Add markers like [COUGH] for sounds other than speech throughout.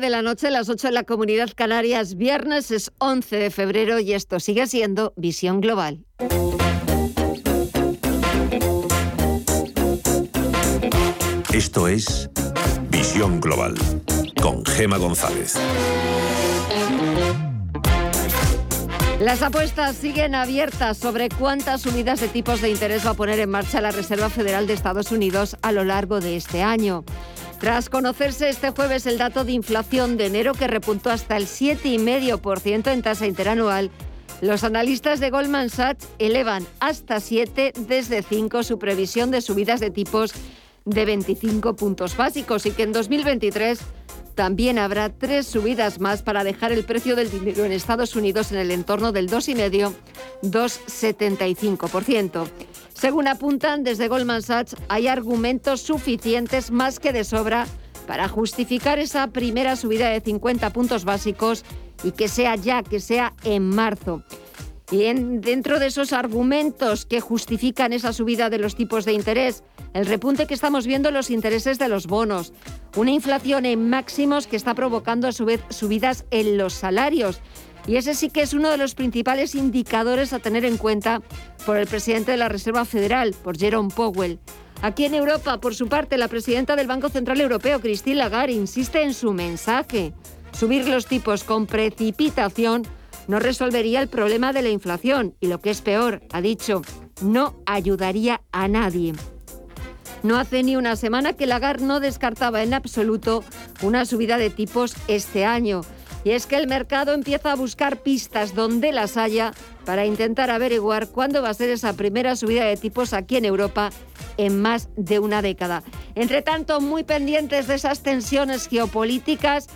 9 de la noche, las 8 en la Comunidad Canarias. Viernes es 11 de febrero y esto sigue siendo Visión Global. Esto es Visión Global con Gema González. Las apuestas siguen abiertas sobre cuántas subidas de tipos de interés va a poner en marcha la Reserva Federal de Estados Unidos a lo largo de este año. Tras conocerse este jueves el dato de inflación de enero que repuntó hasta el 7,5% en tasa interanual, los analistas de Goldman Sachs elevan hasta 7 desde 5 su previsión de subidas de tipos de 25 puntos básicos y que en 2023 también habrá tres subidas más para dejar el precio del dinero en Estados Unidos en el entorno del 2,5-2,75%. Según apuntan desde Goldman Sachs, hay argumentos suficientes más que de sobra para justificar esa primera subida de 50 puntos básicos y que sea ya, que sea en marzo. Y en, dentro de esos argumentos que justifican esa subida de los tipos de interés, el repunte que estamos viendo los intereses de los bonos, una inflación en máximos que está provocando a su vez subidas en los salarios y ese sí que es uno de los principales indicadores a tener en cuenta por el presidente de la Reserva Federal, por Jerome Powell. Aquí en Europa, por su parte, la presidenta del Banco Central Europeo, Christine Lagarde, insiste en su mensaje. Subir los tipos con precipitación no resolvería el problema de la inflación y lo que es peor, ha dicho, no ayudaría a nadie. No hace ni una semana que Lagarde no descartaba en absoluto una subida de tipos este año. Y es que el mercado empieza a buscar pistas donde las haya para intentar averiguar cuándo va a ser esa primera subida de tipos aquí en Europa en más de una década. Entre tanto, muy pendientes de esas tensiones geopolíticas,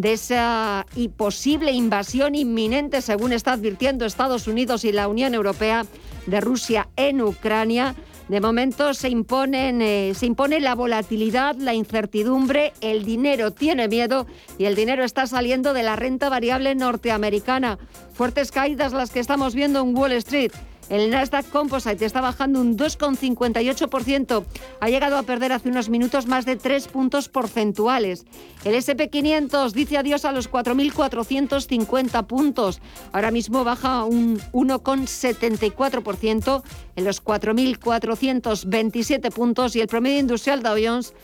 de esa y posible invasión inminente, según está advirtiendo Estados Unidos y la Unión Europea, de Rusia en Ucrania. De momento se, imponen, eh, se impone la volatilidad, la incertidumbre, el dinero tiene miedo y el dinero está saliendo de la renta variable norteamericana. Fuertes caídas las que estamos viendo en Wall Street. El Nasdaq Composite está bajando un 2,58%. Ha llegado a perder hace unos minutos más de 3 puntos porcentuales. El SP500 dice adiós a los 4.450 puntos. Ahora mismo baja un 1,74% en los 4.427 puntos y el promedio industrial Dow Jones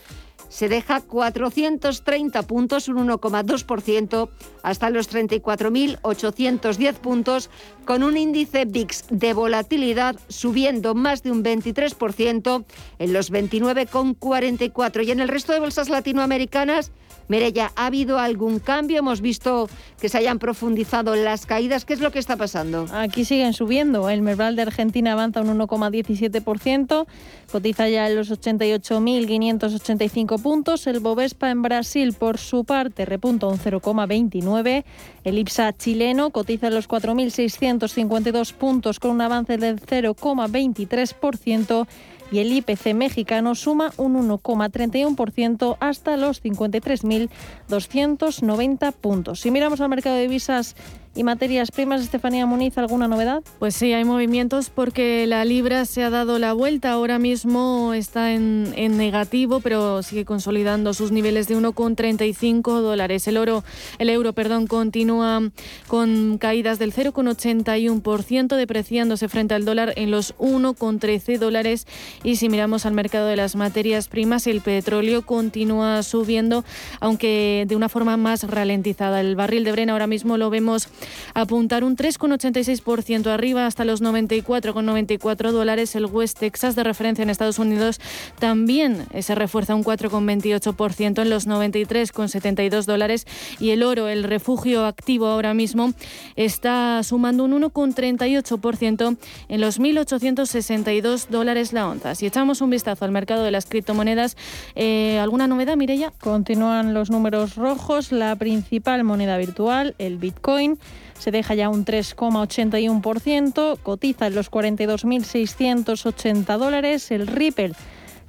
se deja 430 puntos, un 1,2%, hasta los 34.810 puntos, con un índice VIX de volatilidad subiendo más de un 23% en los 29,44. Y en el resto de bolsas latinoamericanas, Merella, ¿ha habido algún cambio? Hemos visto que se hayan profundizado las caídas. ¿Qué es lo que está pasando? Aquí siguen subiendo. El Merval de Argentina avanza un 1,17%, cotiza ya en los 88.585 puntos. El Bovespa en Brasil, por su parte, repunta un 0,29. El IPSA chileno cotiza en los 4.652 puntos con un avance del 0,23% y el IPC mexicano suma un 1,31% hasta los 53.290 puntos. Si miramos al mercado de divisas y materias primas, Estefanía Muniz, ¿alguna novedad? Pues sí, hay movimientos porque la libra se ha dado la vuelta. Ahora mismo está en, negativo, pero sigue consolidando sus niveles de 1,35 dólares. El oro, el euro, perdón, continúa con caídas del 0,81%, depreciándose frente al dólar en los 1,13 dólares. Y si miramos al mercado de las materias primas, el petróleo continúa subiendo, aunque de una forma más ralentizada. El barril de Brena ahora mismo lo vemos apuntar un 3,86% arriba hasta los 94,94 dólares. El West Texas de referencia en Estados Unidos también se refuerza un 4,28% en los 93,72 dólares. Y el oro, el refugio activo ahora mismo, está sumando un 1,38% en los 1.862 dólares la onza. Si echamos un vistazo al mercado de las criptomonedas, eh, ¿alguna novedad, Mireya? Continúan los números rojos. La principal moneda virtual, el Bitcoin, se deja ya un 3,81%, cotiza en los 42.680 dólares, el Ripple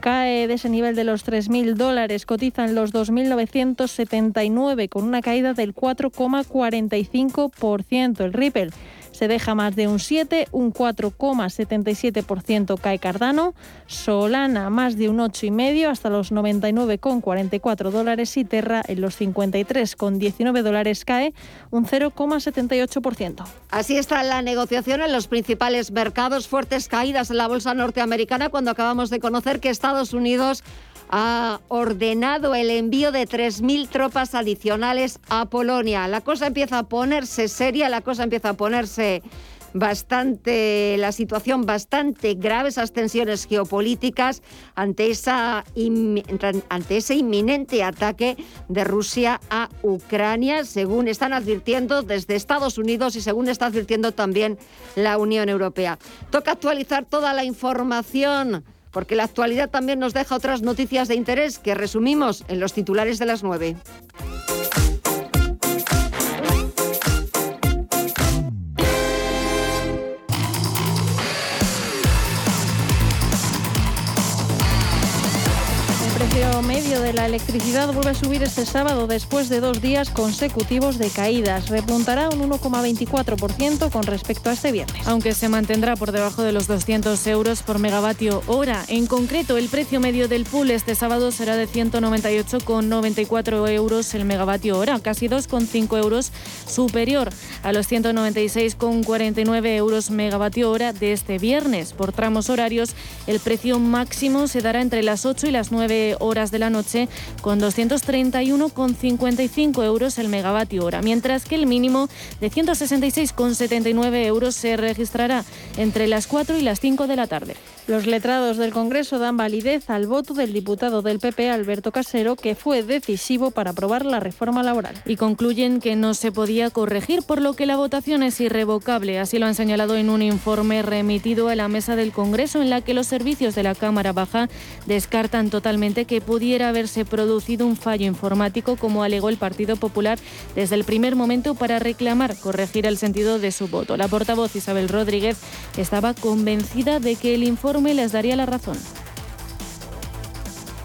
cae de ese nivel de los 3.000 dólares, cotiza en los 2.979 con una caída del 4,45%. El Ripple se deja más de un 7, un 4,77% cae Cardano, Solana más de un 8,5 hasta los 99,44 dólares y Terra en los 53,19 dólares cae un 0,78%. Así está la negociación en los principales mercados, fuertes caídas en la bolsa norteamericana cuando acabamos de conocer que Estados Unidos ha ordenado el envío de 3.000 tropas adicionales a Polonia. La cosa empieza a ponerse seria, la cosa empieza a ponerse bastante la situación bastante grave esas tensiones geopolíticas ante esa ante ese inminente ataque de Rusia a Ucrania según están advirtiendo desde Estados Unidos y según está advirtiendo también la Unión Europea. Toca actualizar toda la información porque la actualidad también nos deja otras noticias de interés que resumimos en los titulares de las nueve. Precio de la electricidad vuelve a subir este sábado después de dos días consecutivos de caídas. Repuntará un 1,24% con respecto a este viernes. Aunque se mantendrá por debajo de los 200 euros por megavatio hora. En concreto, el precio medio del pool este sábado será de 198,94 euros el megavatio hora, casi 2,5 euros superior a los 196,49 euros megavatio hora de este viernes. Por tramos horarios, el precio máximo se dará entre las 8 y las 9 horas de la noche con 231,55 euros el megavatio hora, mientras que el mínimo de 166,79 euros se registrará entre las 4 y las 5 de la tarde. Los letrados del Congreso dan validez al voto del diputado del PP, Alberto Casero, que fue decisivo para aprobar la reforma laboral. Y concluyen que no se podía corregir, por lo que la votación es irrevocable. Así lo han señalado en un informe remitido a la mesa del Congreso, en la que los servicios de la Cámara Baja descartan totalmente que pudiera haberse producido un fallo informático, como alegó el Partido Popular desde el primer momento para reclamar corregir el sentido de su voto. La portavoz Isabel Rodríguez estaba convencida de que el informe me les daría la razón.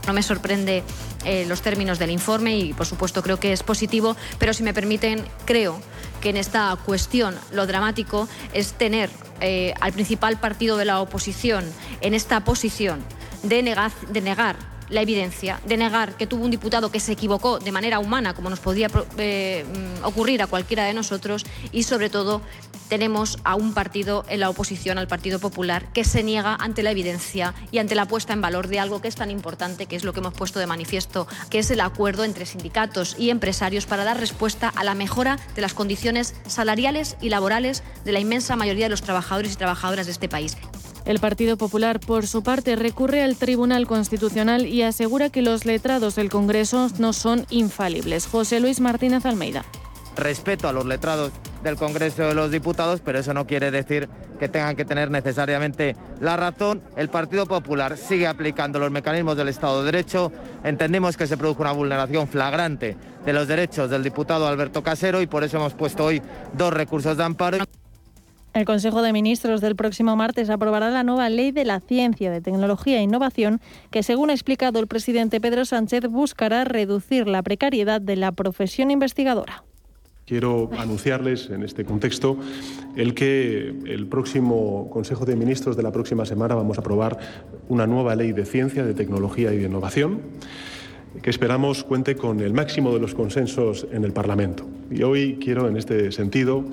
No me sorprende eh, los términos del informe y, por supuesto, creo que es positivo, pero si me permiten, creo que en esta cuestión lo dramático es tener eh, al principal partido de la oposición en esta posición de, de negar la evidencia, de negar que tuvo un diputado que se equivocó de manera humana, como nos podría eh, mm, ocurrir a cualquiera de nosotros, y sobre todo tenemos a un partido en la oposición al Partido Popular que se niega ante la evidencia y ante la puesta en valor de algo que es tan importante, que es lo que hemos puesto de manifiesto, que es el acuerdo entre sindicatos y empresarios para dar respuesta a la mejora de las condiciones salariales y laborales de la inmensa mayoría de los trabajadores y trabajadoras de este país. El Partido Popular, por su parte, recurre al Tribunal Constitucional y asegura que los letrados del Congreso no son infalibles. José Luis Martínez Almeida. Respeto a los letrados del Congreso de los Diputados, pero eso no quiere decir que tengan que tener necesariamente la razón. El Partido Popular sigue aplicando los mecanismos del Estado de Derecho. Entendimos que se produjo una vulneración flagrante de los derechos del diputado Alberto Casero y por eso hemos puesto hoy dos recursos de amparo. El Consejo de Ministros del próximo martes aprobará la nueva Ley de la Ciencia, de Tecnología e Innovación, que, según ha explicado el presidente Pedro Sánchez, buscará reducir la precariedad de la profesión investigadora. Quiero anunciarles en este contexto el que el próximo Consejo de Ministros de la próxima semana vamos a aprobar una nueva ley de ciencia, de tecnología y de innovación que esperamos cuente con el máximo de los consensos en el Parlamento. Y hoy quiero, en este sentido,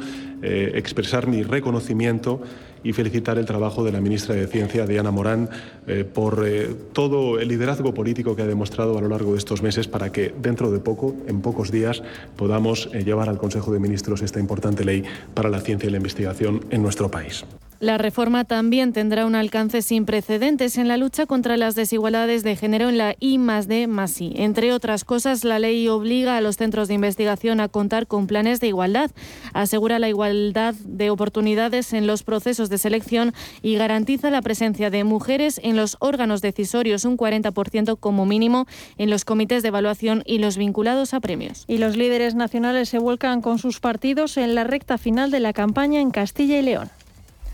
eh, expresar mi reconocimiento y felicitar el trabajo de la ministra de Ciencia, Diana Morán, eh, por eh, todo el liderazgo político que ha demostrado a lo largo de estos meses para que dentro de poco, en pocos días, podamos llevar al Consejo de Ministros esta importante ley para la ciencia y la investigación en nuestro país. La reforma también tendrá un alcance sin precedentes en la lucha contra las desigualdades de género en la I más D I. Entre otras cosas, la ley obliga a los centros de investigación a contar con planes de igualdad, asegura la igualdad de oportunidades en los procesos de selección y garantiza la presencia de mujeres en los órganos decisorios, un 40% como mínimo en los comités de evaluación y los vinculados a premios. Y los líderes nacionales se vuelcan con sus partidos en la recta final de la campaña en Castilla y León.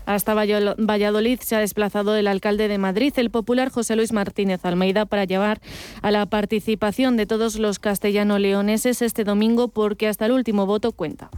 Hasta Valladolid se ha desplazado el alcalde de Madrid, el popular José Luis Martínez Almeida, para llevar a la participación de todos los castellano-leoneses este domingo porque hasta el último voto cuenta.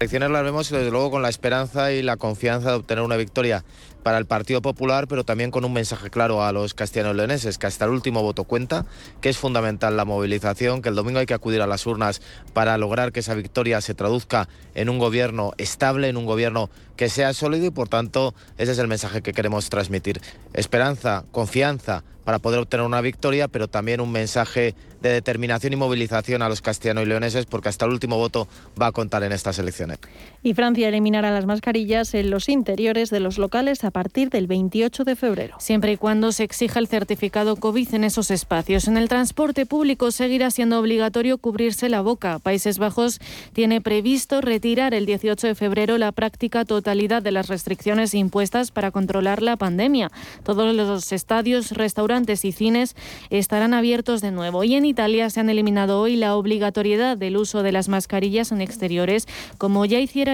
Elecciones las vemos desde luego con la esperanza y la confianza de obtener una victoria para el Partido Popular, pero también con un mensaje claro a los castellanos leoneses, que hasta el último voto cuenta, que es fundamental la movilización, que el domingo hay que acudir a las urnas para lograr que esa victoria se traduzca en un gobierno estable, en un gobierno que sea sólido y por tanto ese es el mensaje que queremos transmitir. Esperanza, confianza para poder obtener una victoria, pero también un mensaje de determinación y movilización a los castellanos y leoneses, porque hasta el último voto va a contar en estas elecciones. Y Francia eliminará las mascarillas en los interiores de los locales a partir del 28 de febrero. Siempre y cuando se exija el certificado COVID en esos espacios. En el transporte público seguirá siendo obligatorio cubrirse la boca. Países Bajos tiene previsto retirar el 18 de febrero la práctica totalidad de las restricciones impuestas para controlar la pandemia. Todos los estadios, restaurantes y cines estarán abiertos de nuevo. Y en Italia se han eliminado hoy la obligatoriedad del uso de las mascarillas en exteriores, como ya hiciera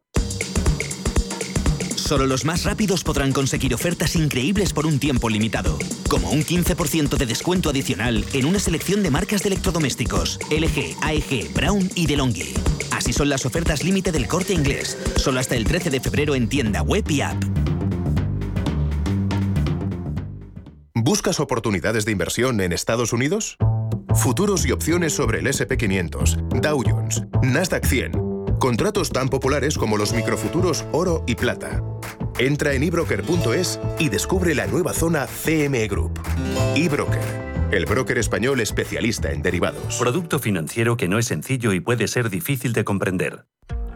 Solo los más rápidos podrán conseguir ofertas increíbles por un tiempo limitado, como un 15% de descuento adicional en una selección de marcas de electrodomésticos, LG, AEG, Brown y DeLonghi. Así son las ofertas límite del corte inglés, solo hasta el 13 de febrero en tienda web y app. ¿Buscas oportunidades de inversión en Estados Unidos? Futuros y opciones sobre el SP500, Dow Jones, Nasdaq 100 Contratos tan populares como los microfuturos oro y plata. Entra en ebroker.es y descubre la nueva zona CME Group. eBroker, el broker español especialista en derivados. Producto financiero que no es sencillo y puede ser difícil de comprender.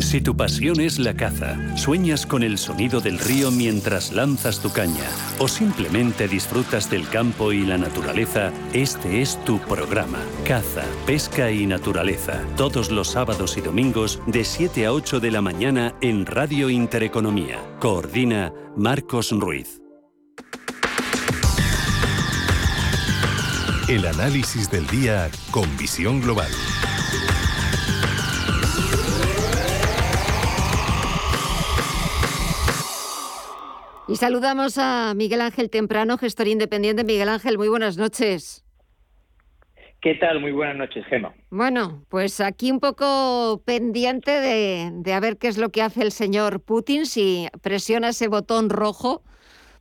Si tu pasión es la caza, sueñas con el sonido del río mientras lanzas tu caña o simplemente disfrutas del campo y la naturaleza, este es tu programa. Caza, pesca y naturaleza. Todos los sábados y domingos de 7 a 8 de la mañana en Radio Intereconomía. Coordina Marcos Ruiz. El análisis del día con visión global. Y saludamos a Miguel Ángel Temprano, gestor independiente. Miguel Ángel, muy buenas noches. ¿Qué tal? Muy buenas noches, Gema. Bueno, pues aquí un poco pendiente de, de, a ver qué es lo que hace el señor Putin, si presiona ese botón rojo,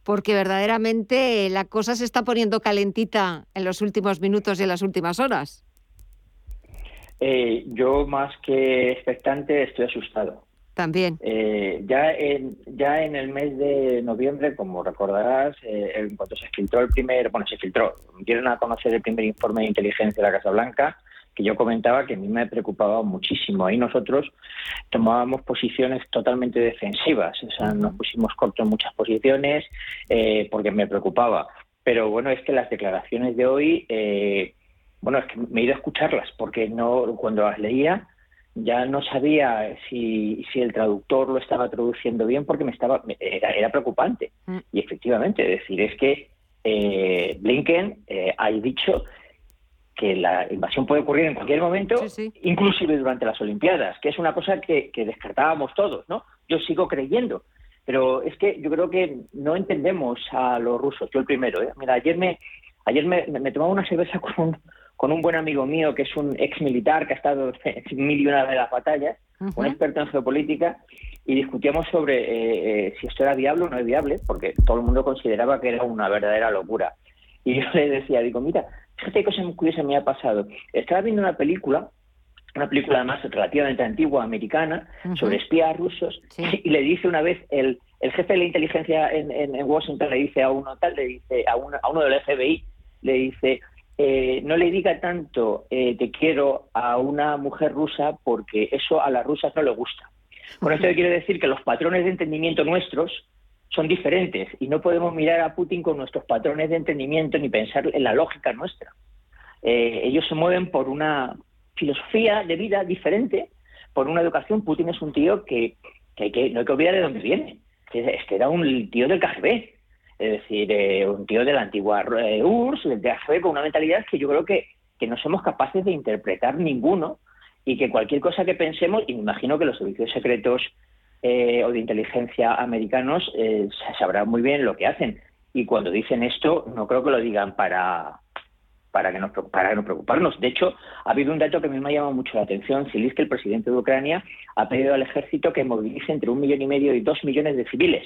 porque verdaderamente la cosa se está poniendo calentita en los últimos minutos y en las últimas horas. Eh, yo más que expectante estoy asustado. También. Eh, ya, en, ya en el mes de noviembre, como recordarás, eh, en cuanto se filtró el primer, bueno, se filtró, dieron a conocer el primer informe de inteligencia de la Casa Blanca, que yo comentaba que a mí me preocupaba muchísimo. Ahí nosotros tomábamos posiciones totalmente defensivas, o sea, nos pusimos corto en muchas posiciones eh, porque me preocupaba. Pero bueno, es que las declaraciones de hoy, eh, bueno, es que me he ido a escucharlas porque no cuando las leía ya no sabía si, si el traductor lo estaba traduciendo bien porque me estaba era, era preocupante. Mm. Y efectivamente, es decir, es que eh, Blinken eh, ha dicho que la invasión puede ocurrir en cualquier momento, sí, sí. inclusive durante las Olimpiadas, que es una cosa que, que, descartábamos todos, ¿no? Yo sigo creyendo, pero es que yo creo que no entendemos a los rusos, yo el primero, ¿eh? Mira, ayer me ayer me, me tomaba una cerveza [LAUGHS] con un, con un buen amigo mío que es un ex militar que ha estado [LAUGHS] en mil y una de las batallas, uh -huh. un experto en geopolítica, y discutíamos sobre eh, eh, si esto era viable o no es viable, porque todo el mundo consideraba que era una verdadera locura. Y yo le decía, digo, mira, fíjate qué cosa muy curiosa me ha pasado. Estaba viendo una película, una película además relativamente antigua, americana, uh -huh. sobre espías rusos, sí. [LAUGHS] y le dice una vez el, el jefe de la inteligencia en, en, en, Washington, le dice a uno tal, le dice a, uno, a uno del FBI, le dice, eh, no le diga tanto eh, te quiero a una mujer rusa porque eso a las rusas no le gusta. Con esto quiero decir que los patrones de entendimiento nuestros son diferentes y no podemos mirar a Putin con nuestros patrones de entendimiento ni pensar en la lógica nuestra. Eh, ellos se mueven por una filosofía de vida diferente, por una educación. Putin es un tío que, hay que no hay que olvidar de dónde viene. Es que era un tío del KGB, es decir, eh, un tío de la antigua eh, URSS, del KGB, con una mentalidad que yo creo que, que no somos capaces de interpretar ninguno y que cualquier cosa que pensemos, y me imagino que los servicios secretos o de inteligencia americanos sabrán muy bien lo que hacen. Y cuando dicen esto, no creo que lo digan para, para que, nos, para no preocuparnos. De hecho, ha habido un dato que a mí me ha llamado mucho la atención, que el presidente de Ucrania ha pedido al ejército que movilice entre un millón y medio y dos millones de civiles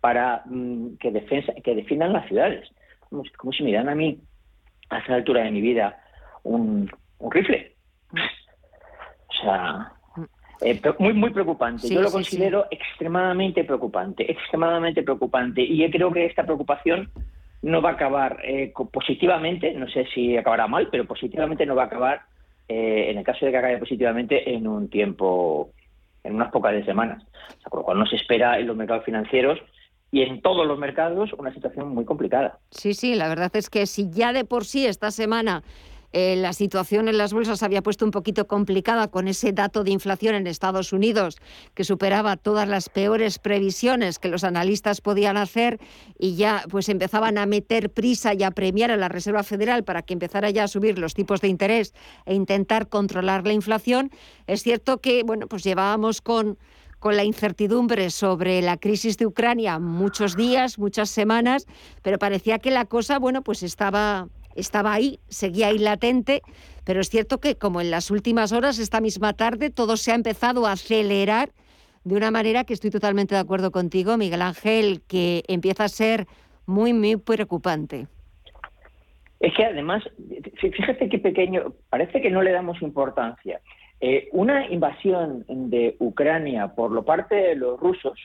para mm, que, defensa, que defiendan las ciudades. Como, si me dan a mí, a esa altura de mi vida, un, rifle. O sea, eh, muy, muy preocupante. Yo lo considero extremadamente preocupante, extremadamente preocupante. Y yo creo que esta preocupación no va a acabar eh, positivamente, no sé si acabará mal, pero positivamente no va a acabar, eh, en el caso de que acabe positivamente, en un tiempo, en unas pocas semanas. O sea, por lo cual nos espera en los mercados financieros y en todos los mercados una situación muy complicada. Sí, sí, la verdad es que si ya de por sí esta semana eh, la situación en las bolsas había puesto un poquito complicada con ese dato de inflación en Estados Unidos que superaba todas las peores previsiones que los analistas podían hacer y ya pues empezaban a meter prisa y a premiar a la Reserva Federal para que empezara ya a subir los tipos de interés e intentar controlar la inflación. Es cierto que bueno, pues llevábamos con con la incertidumbre sobre la crisis de Ucrania muchos días, muchas semanas, pero parecía que la cosa, bueno, pues estaba estaba ahí, seguía ahí latente, pero es cierto que como en las últimas horas, esta misma tarde, todo se ha empezado a acelerar de una manera que estoy totalmente de acuerdo contigo, Miguel Ángel, que empieza a ser muy, muy preocupante. Es que además, fíjate qué pequeño, parece que no le damos importancia. Eh, una invasión de Ucrania por lo parte de los rusos,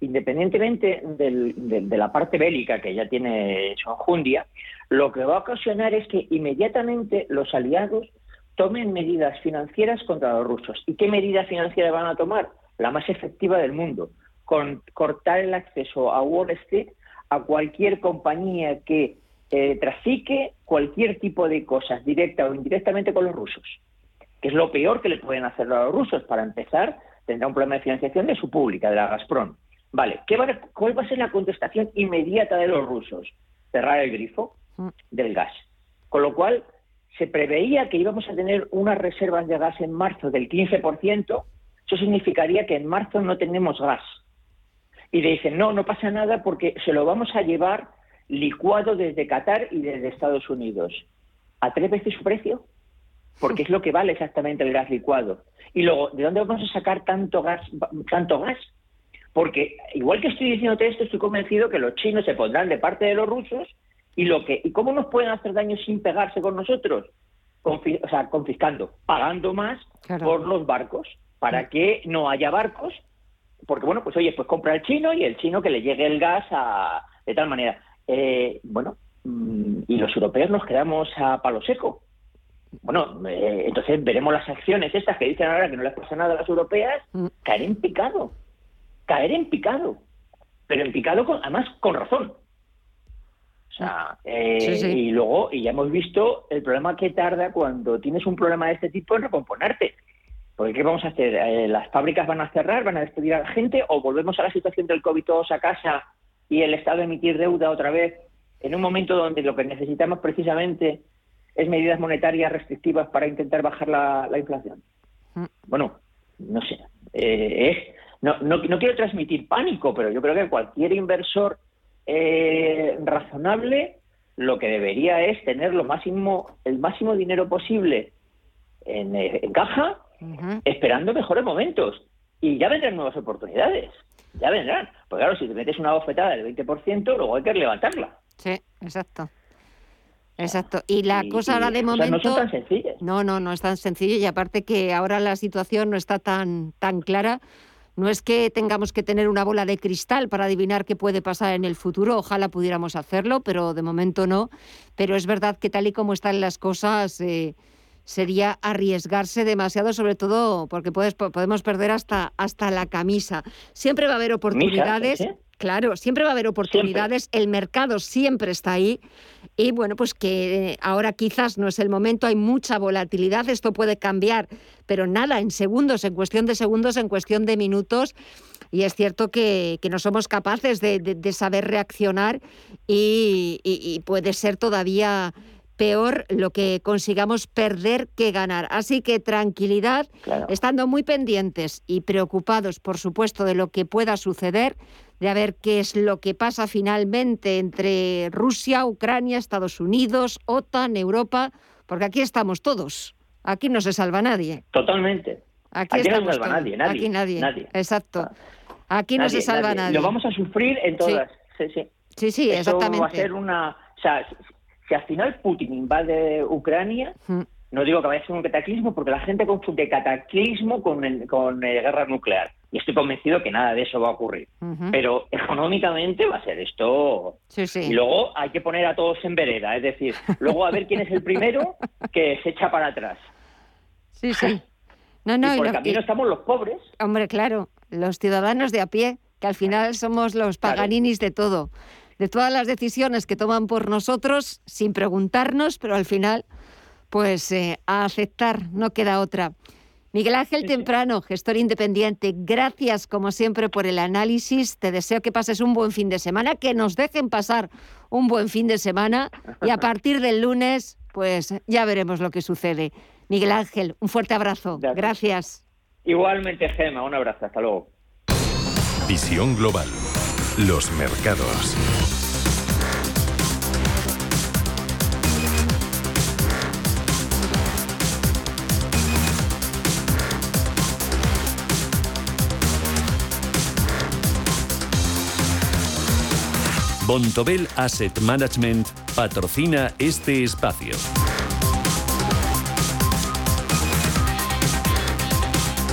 independientemente de la parte bélica que ya tiene su enjundia, lo que va a ocasionar es que inmediatamente los aliados tomen medidas financieras contra los rusos. ¿Y qué medidas financieras van a tomar? La más efectiva del mundo, con cortar el acceso a Wall Street a cualquier compañía que eh, trafique cualquier tipo de cosas, directa o indirectamente con los rusos, que es lo peor que le pueden hacer a los rusos. Para empezar, tendrá un problema de financiación de su pública, de la Gazprom. Vale, ¿qué va ¿cuál va a ser la contestación inmediata de los rusos? Cerrar el grifo del gas. Con lo cual, se preveía que íbamos a tener unas reservas de gas en marzo del 15%, eso significaría que en marzo no tenemos gas. Y le dicen, no, no pasa nada porque se lo vamos a llevar licuado desde Qatar y desde Estados Unidos. ¿A tres veces su precio? Porque es lo que vale exactamente el gas licuado. Y luego, ¿de dónde vamos a sacar tanto gas? Tanto gas? Porque, igual que estoy diciéndote esto, estoy convencido que los chinos se pondrán de parte de los rusos y lo que y cómo nos pueden hacer daño sin pegarse con nosotros o sea confiscando pagando más por los barcos para que no haya barcos porque bueno pues oye pues compra el chino y el chino que le llegue el gas a, de tal manera eh, bueno mm, y los europeos nos quedamos a palo seco bueno, eh, entonces veremos las acciones estas que dicen ahora que no les pasa nada a las europeas mm. caer en picado, caer en picado, pero en picado con, además con razón, eh, y luego, y ya hemos visto el problema que tarda cuando tienes un problema de este tipo en recomponerte. Porque ¿qué vamos a hacer? Eh, ¿Las fábricas van a cerrar, van a despedir a la gente o volvemos a la situación del COVID todos a casa y el Estado emitir deuda otra vez en un momento donde lo que necesitamos precisamente es medidas monetarias restrictivas para intentar bajar la, inflación? Mm. Bueno, no sé. Eh, no, no, no quiero transmitir pánico, pero yo creo que cualquier inversor eh, razonable, lo que debería es tener lo máximo, el máximo dinero posible en, eh, caja, esperando mejores momentos. Y ya vendrán nuevas oportunidades. Ya vendrán. Porque claro, si te metes una bofetada del 20%, luego hay que levantarla. Sí, exacto. Exacto. Y la cosa ahora de momento. no son tan sencillas. No, no, no es tan sencillo. Y aparte que ahora la situación no está tan, tan clara No es que tengamos que tener una bola de cristal para adivinar qué puede pasar en el futuro, ojalá pudiéramos hacerlo, pero de momento no. Pero es verdad que tal y como están las cosas, eh, sería arriesgarse demasiado, sobre todo porque puedes, podemos perder hasta, hasta la camisa. Siempre va a haber oportunidades. Claro, siempre va a haber oportunidades, el mercado siempre está ahí y bueno, pues que eh, ahora quizás no es el momento, hay mucha volatilidad, esto puede cambiar, pero nada, en segundos, en cuestión de segundos, en cuestión de minutos y es cierto que, no somos capaces de, saber reaccionar y, puede ser todavía peor lo que consigamos perder que ganar. Así que tranquilidad, estando muy pendientes y preocupados, por supuesto, de lo que pueda suceder, de a ver qué es lo que pasa finalmente entre Rusia, Ucrania, Estados Unidos, OTAN, Europa, porque aquí estamos todos. Aquí no se salva nadie. Totalmente. Aquí, no se salva nadie, nadie, Aquí nadie. Exacto. Aquí no se salva nadie. Lo vamos a sufrir en todas. Sí, sí. Sí, sí, exactamente. va a ser una. O sea, si al final Putin invade Ucrania, mm. no digo que vaya a ser un cataclismo, porque la gente confunde cataclismo con, con eh, guerra nuclear y estoy convencido que nada de eso va a ocurrir. Pero económicamente va a ser esto. Y luego hay que poner a todos en vereda, es decir, luego a ver quién es el primero que se echa para atrás. Sí, sí. No, no, y por el camino estamos los pobres. Hombre, claro, los ciudadanos de a pie, que al final somos los paganinis de todo, de todas las decisiones que toman por nosotros sin preguntarnos, pero al final, pues eh, a aceptar, no queda otra. Miguel Ángel Temprano, gestor independiente, gracias como siempre por el análisis. Te deseo que pases un buen fin de semana, que nos dejen pasar un buen fin de semana y a [LAUGHS] partir del lunes, pues ya veremos lo que sucede. Miguel Ángel, un fuerte abrazo. Gracias. Igualmente, Gema, un abrazo. Hasta luego. Visión Global. Los mercados. Bontobel Asset Management patrocina este espacio.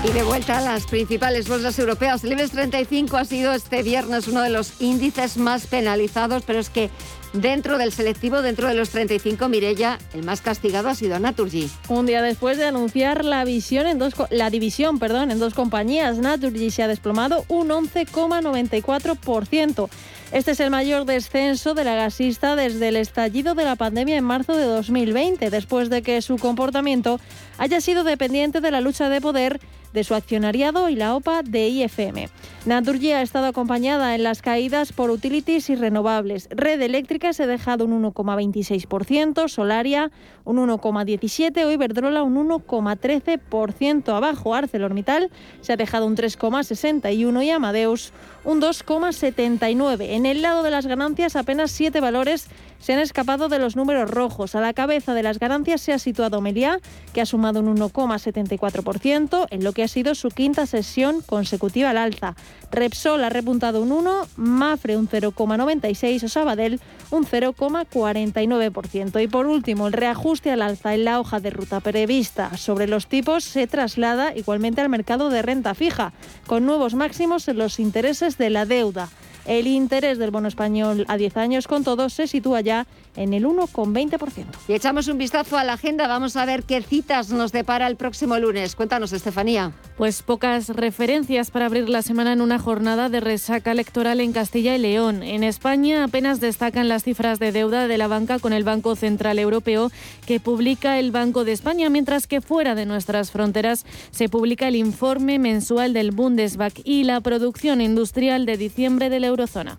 Y de vuelta a las principales bolsas europeas. El IBEX 35 ha sido este viernes uno de los índices más penalizados, pero es que Dentro del selectivo, dentro de los 35, Mirella, el más castigado ha sido Naturgy. Un día después de anunciar la, visión en dos, la división perdón, en dos compañías, Naturgy se ha desplomado un 11,94%. Este es el mayor descenso de la gasista desde el estallido de la pandemia en marzo de 2020, después de que su comportamiento haya sido dependiente de la lucha de poder de su accionariado y la OPA de IFM. Naturgy ha estado acompañada en las caídas por utilities y renovables. Red Eléctrica se ha dejado un 1,26%, Solaria un 1,17% o Iberdrola un 1,13% abajo. ArcelorMittal se ha dejado un 3,61% y Amadeus un 2,79%. En el lado de las ganancias apenas siete valores se han escapado de los números rojos. A la cabeza de las ganancias se ha situado Meliá, que ha sumado un 1,74% en lo que ha sido su quinta sesión consecutiva al alza. Repsol ha repuntado un 1, Mafre un 0,96 o Sabadell un 0,49%. Y por último, el reajuste al alza en la hoja de ruta prevista sobre los tipos se traslada igualmente al mercado de renta fija, con nuevos máximos en los intereses de la deuda. El interés del bono español a 10 años con todo se sitúa ya en el 1,20%. Y echamos un vistazo a la agenda, vamos a ver qué citas nos depara el próximo lunes. Cuéntanos, Estefanía. Pues pocas referencias para abrir la semana en una jornada de resaca electoral en Castilla y León. En España apenas destacan las cifras de deuda de la banca con el Banco Central Europeo que publica el Banco de España, mientras que fuera de nuestras fronteras se publica el informe mensual del Bundesbank y la producción industrial de diciembre de la eurozona.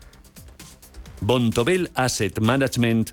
Bontobel Asset Management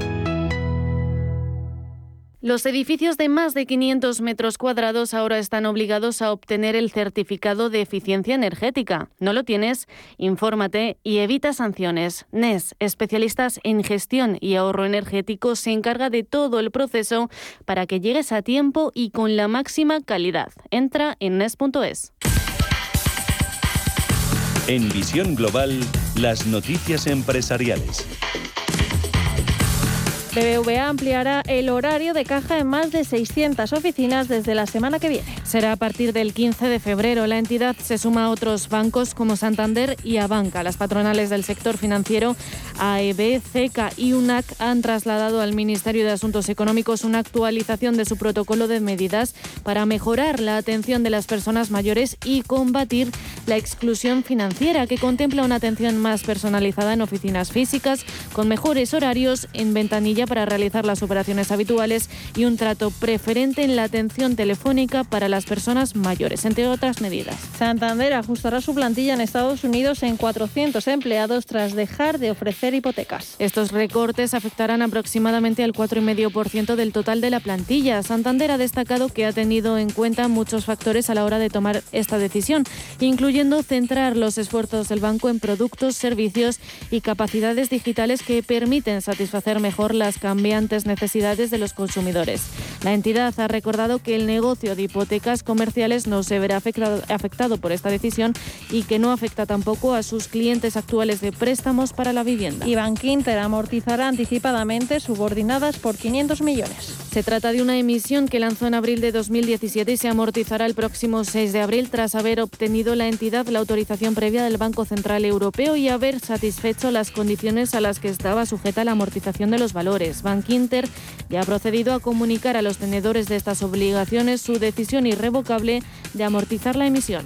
Los edificios de más de 500 metros cuadrados ahora están obligados a obtener el certificado de eficiencia energética. ¿No lo tienes? Infórmate y evita sanciones. NES, especialistas en gestión y ahorro energético, se encarga de todo el proceso para que llegues a tiempo y con la máxima calidad. Entra en NES.es. En Visión Global, las noticias empresariales. BBVA ampliará el horario de caja en más de 600 oficinas desde la semana que viene. Será a partir del 15 de febrero. La entidad se suma a otros bancos como Santander y Abanca. Las patronales del sector financiero, AEB, CECA y UNAC, han trasladado al Ministerio de Asuntos Económicos una actualización de su protocolo de medidas para mejorar la atención de las personas mayores y combatir la exclusión financiera, que contempla una atención más personalizada en oficinas físicas, con mejores horarios en para realizar las operaciones habituales y un trato preferente en la atención telefónica para las personas mayores, entre otras medidas. Santander ajustará su plantilla en Estados Unidos en 400 empleados tras dejar de ofrecer hipotecas. Estos recortes afectarán aproximadamente al 4,5% del total de la plantilla. Santander ha destacado que ha tenido en cuenta muchos factores a la hora de tomar esta decisión, incluyendo centrar los esfuerzos del banco en productos, servicios y capacidades digitales que permiten satisfacer mejor las cambiantes necesidades de los consumidores. La entidad ha recordado que el negocio de hipotecas comerciales no se verá afectado por esta decisión y que no afecta tampoco a sus clientes actuales de préstamos para la vivienda. Iván Quinter amortizará anticipadamente subordinadas por 500 millones. Se trata de una emisión que lanzó en abril de 2017 y se amortizará el próximo 6 de abril tras haber obtenido la entidad la autorización previa del Banco Central Europeo y haber satisfecho las condiciones a las que estaba sujeta la amortización de los valores. Bank Inter ya ha procedido a comunicar a los tenedores de estas obligaciones su decisión irrevocable de amortizar la emisión.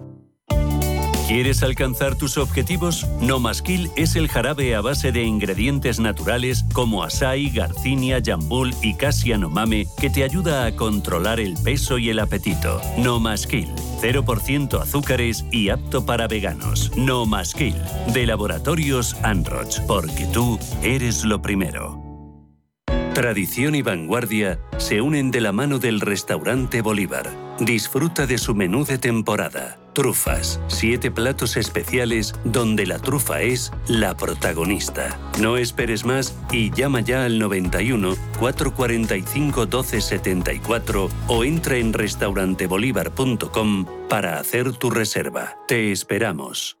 ¿Quieres alcanzar tus objetivos? No Masquil es el jarabe a base de ingredientes naturales como asai, garcinia, jambul y cassia mame que te ayuda a controlar el peso y el apetito. No Masquil, 0% azúcares y apto para veganos. No Masquil, de Laboratorios Anroch, porque tú eres lo primero. Tradición y vanguardia se unen de la mano del restaurante Bolívar. Disfruta de su menú de temporada Trufas, siete platos especiales donde la trufa es la protagonista. No esperes más y llama ya al 91 445 1274 o entra en restaurantebolívar.com para hacer tu reserva. Te esperamos.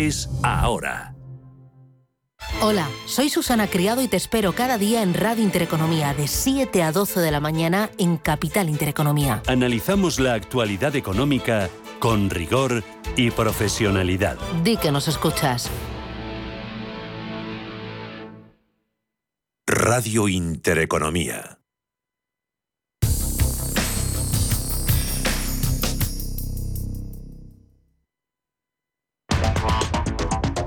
ahora. Hola, soy Susana Criado y te espero cada día en Radio Intereconomía de 7 a 12 de la mañana en Capital Intereconomía. Analizamos la actualidad económica con rigor y profesionalidad. Di que nos escuchas. Radio Intereconomía.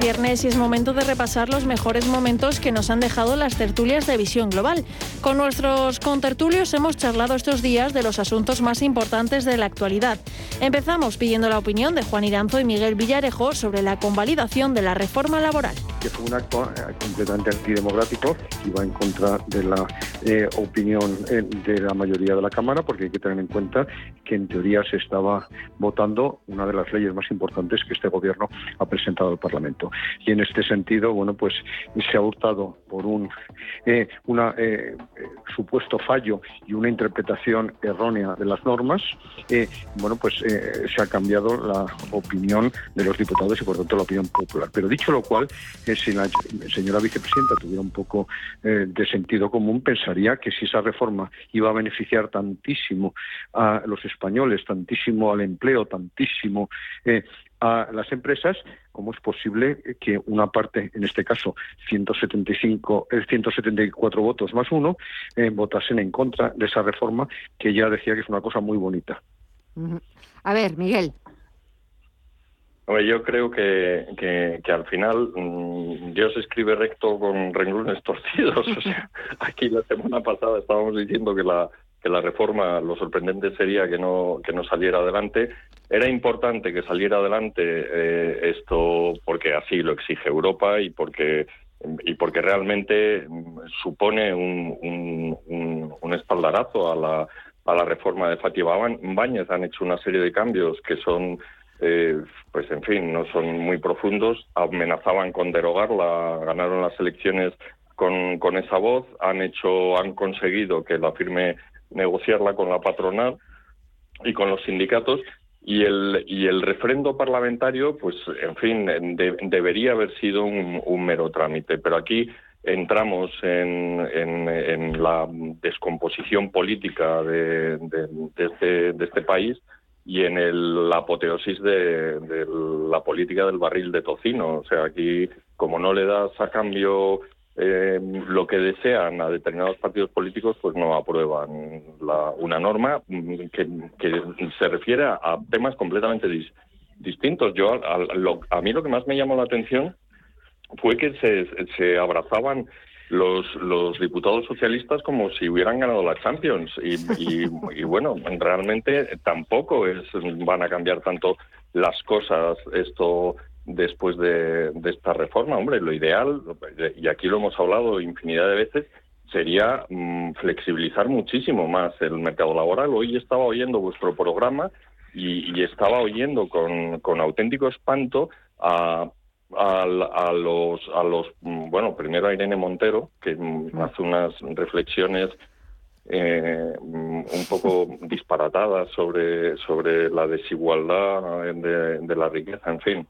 Viernes y es momento de repasar los mejores momentos que nos han dejado las tertulias de visión global. Con nuestros contertulios hemos charlado estos días de los asuntos más importantes de la actualidad. Empezamos pidiendo la opinión de Juan Iranzo y Miguel Villarejo sobre la convalidación de la reforma laboral. que fue un acto eh, completamente antidemocrático y va en contra de la eh, opinión eh, de la mayoría de la Cámara, porque hay que tener en cuenta que en teoría se estaba votando una de las leyes más importantes que este gobierno ha presentado al Parlamento. Y en este sentido, bueno, pues se ha hurtado por un una, supuesto fallo y una interpretación errónea de las normas, bueno, pues se ha cambiado la opinión de los diputados y por tanto la opinión popular. Pero dicho lo cual, si la señora vicepresidenta tuviera un poco eh, de sentido común, pensaría que si esa reforma iba a beneficiar tantísimo a los españoles, tantísimo al empleo, tantísimo eh, a las empresas, ¿cómo es posible que una parte, en este caso 175, 174 votos más uno, eh, votasen en contra de esa reforma que ya decía que es una cosa muy bonita? A ver, Miguel yo creo que, que, al final mm, Dios escribe recto con renglones torcidos. [LAUGHS] O sea, aquí la semana pasada estábamos diciendo que la, que la reforma, lo sorprendente sería que no, que no saliera adelante. Era importante que saliera adelante eh, esto porque así lo exige Europa y porque y porque realmente mm, supone un, un, espaldarazo a la, a la reforma de Fatih Báñez. Han hecho una serie de cambios que son eh, pues en fin, no son muy profundos, amenazaban con derogarla, ganaron las elecciones con, con esa voz, han hecho, han conseguido que la firme negociarla con la patronal y con los sindicatos y el, y el refrendo parlamentario, pues, en fin, debería haber sido un, mero trámite. Pero aquí entramos en, en, la descomposición política de, de, este, de este país y en el, la apoteosis de, la política del barril de tocino. O sea, aquí, como no le das a cambio eh, lo que desean a determinados partidos políticos, pues no aprueban la, una norma que, se refiere a, temas completamente distintos. Yo, a, a, mí lo que más me llamó la atención fue que se, se abrazaban los, los diputados socialistas como si hubieran ganado la Champions. Y, y, [LAUGHS] bueno, realmente tampoco es, van a cambiar tanto las cosas esto después de, de esta reforma. Hombre, lo ideal, y aquí lo hemos hablado infinidad de veces, sería mm, flexibilizar muchísimo más el mercado laboral. Hoy estaba oyendo vuestro programa y, y estaba oyendo con, con auténtico espanto a a, los, a los, mm, bueno, primero a Irene Montero, que mm, hace unas reflexiones eh, un poco disparatadas sobre, sobre la desigualdad de, la riqueza, en fin,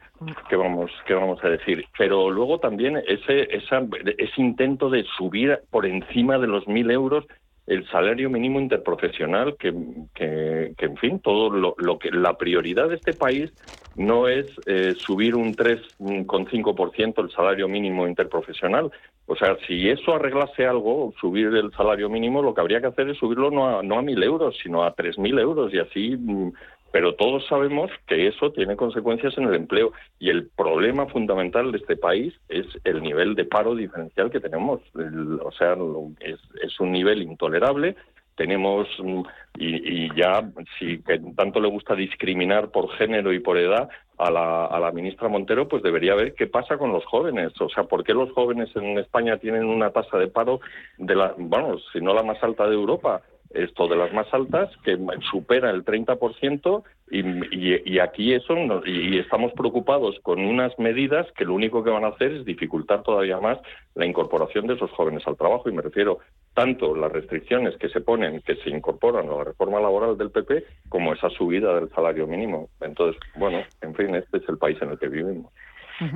¿qué vamos, qué vamos a decir? Pero luego también ese, esa, ese intento de subir por encima de los mil euros el salario mínimo interprofesional, que, que, en fin, todo lo, que la prioridad de este país no es eh, subir un 3,5% el salario mínimo interprofesional. O sea, si eso arreglase algo, subir el salario mínimo, lo que habría que hacer es subirlo no a, no a 1.000 euros, sino a 3.000 euros y así mm, pero todos sabemos que eso tiene consecuencias en el empleo y el problema fundamental de este país es el nivel de paro diferencial que tenemos. o sea, es, un nivel intolerable. Tenemos, mm, y, ya, si tanto le gusta discriminar por género y por edad a la, a la ministra Montero, pues debería ver qué pasa con los jóvenes. O sea, ¿por qué los jóvenes en España tienen una tasa de paro de la, bueno, si no la más alta de Europa? Esto de las más altas, que supera el 30%, y, y, y aquí eso, y estamos preocupados con unas medidas que lo único que van a hacer es dificultar todavía más la incorporación de esos jóvenes al trabajo, y me refiero tanto las restricciones que se ponen, que se incorporan a la reforma laboral del PP, como esa subida del salario mínimo. Entonces, bueno, en fin, este es el país en el que vivimos.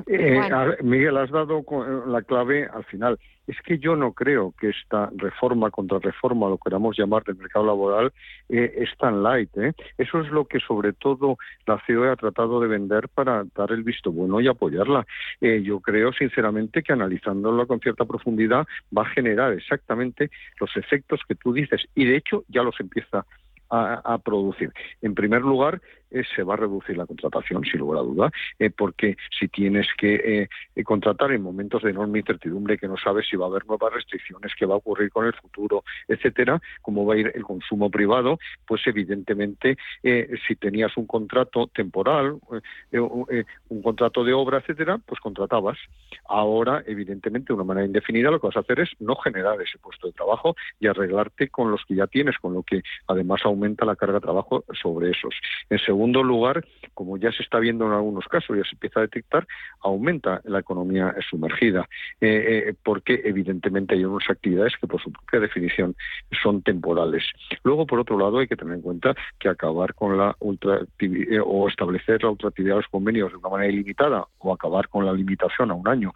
Eh, Miguel, has dado la clave al final. Es que yo no creo que esta reforma contra reforma, lo queramos llamar, del mercado laboral, eh, es tan light. ¿eh? Eso es lo que sobre todo la COE ha tratado de vender para dar el visto bueno y apoyarla. Eh, yo creo sinceramente que analizándolo con cierta profundidad va a generar exactamente los efectos que tú dices y de hecho ya los empieza a, producir. En primer lugar, eh, se va a reducir la contratación, sin lugar a duda, eh, porque si tienes que eh, contratar en momentos de enorme incertidumbre, que no sabes si va a haber nuevas restricciones, qué va a ocurrir con el futuro, etcétera, cómo va a ir el consumo privado, pues evidentemente si tenías un contrato temporal, un contrato de obra, etcétera, pues contratabas. Ahora, evidentemente, de una manera indefinida, lo que vas a hacer es no generar ese puesto de trabajo y arreglarte con los que ya tienes, con lo que además aumenta la carga de trabajo sobre esos. En segundo lugar, como ya se está viendo en algunos casos, ya se empieza a detectar, aumenta la economía sumergida, eh, eh, porque evidentemente hay unas actividades que por su propia definición son temporales. Luego, por otro lado, hay que tener en cuenta que acabar con la ultraactividad o establecer la ultraactividad de los convenios de una manera ilimitada o acabar con la limitación a un año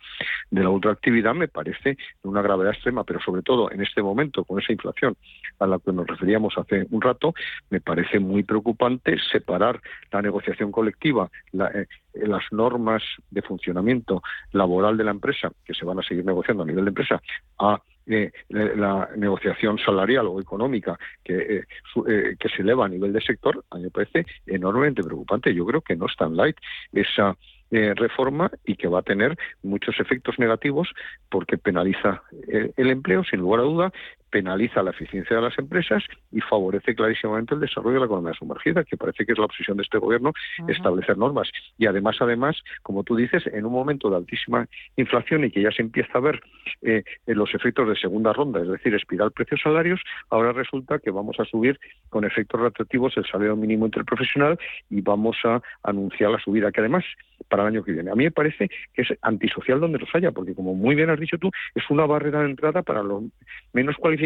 de la ultraactividad me parece una gravedad extrema, pero sobre todo en este momento, con esa inflación a la que nos referíamos hace un rato, me parece muy preocupante separar la negociación colectiva, eh, las normas de funcionamiento laboral de la empresa, que se van a seguir negociando a nivel de empresa, a eh, la negociación salarial o económica que, eh, que se eleva a nivel de sector, a mí me parece enormemente preocupante. Yo creo que no es tan light esa reforma y que va a tener muchos efectos negativos porque penaliza el empleo, sin lugar a duda, penaliza la eficiencia de las empresas y favorece clarísimamente el desarrollo de la economía sumergida, que parece que es la obsesión de este gobierno establecer normas. Y además, además, como tú dices, en un momento de altísima inflación y que ya se empieza a ver eh, los efectos de segunda ronda, es decir, espiral precios salarios, ahora resulta que vamos a subir con efectos retroactivos el salario mínimo interprofesional y vamos a anunciar la subida, que además para el año que viene. A mí me parece que es antisocial donde los haya, porque como muy bien has dicho tú, es una barrera de entrada para los menos cualificados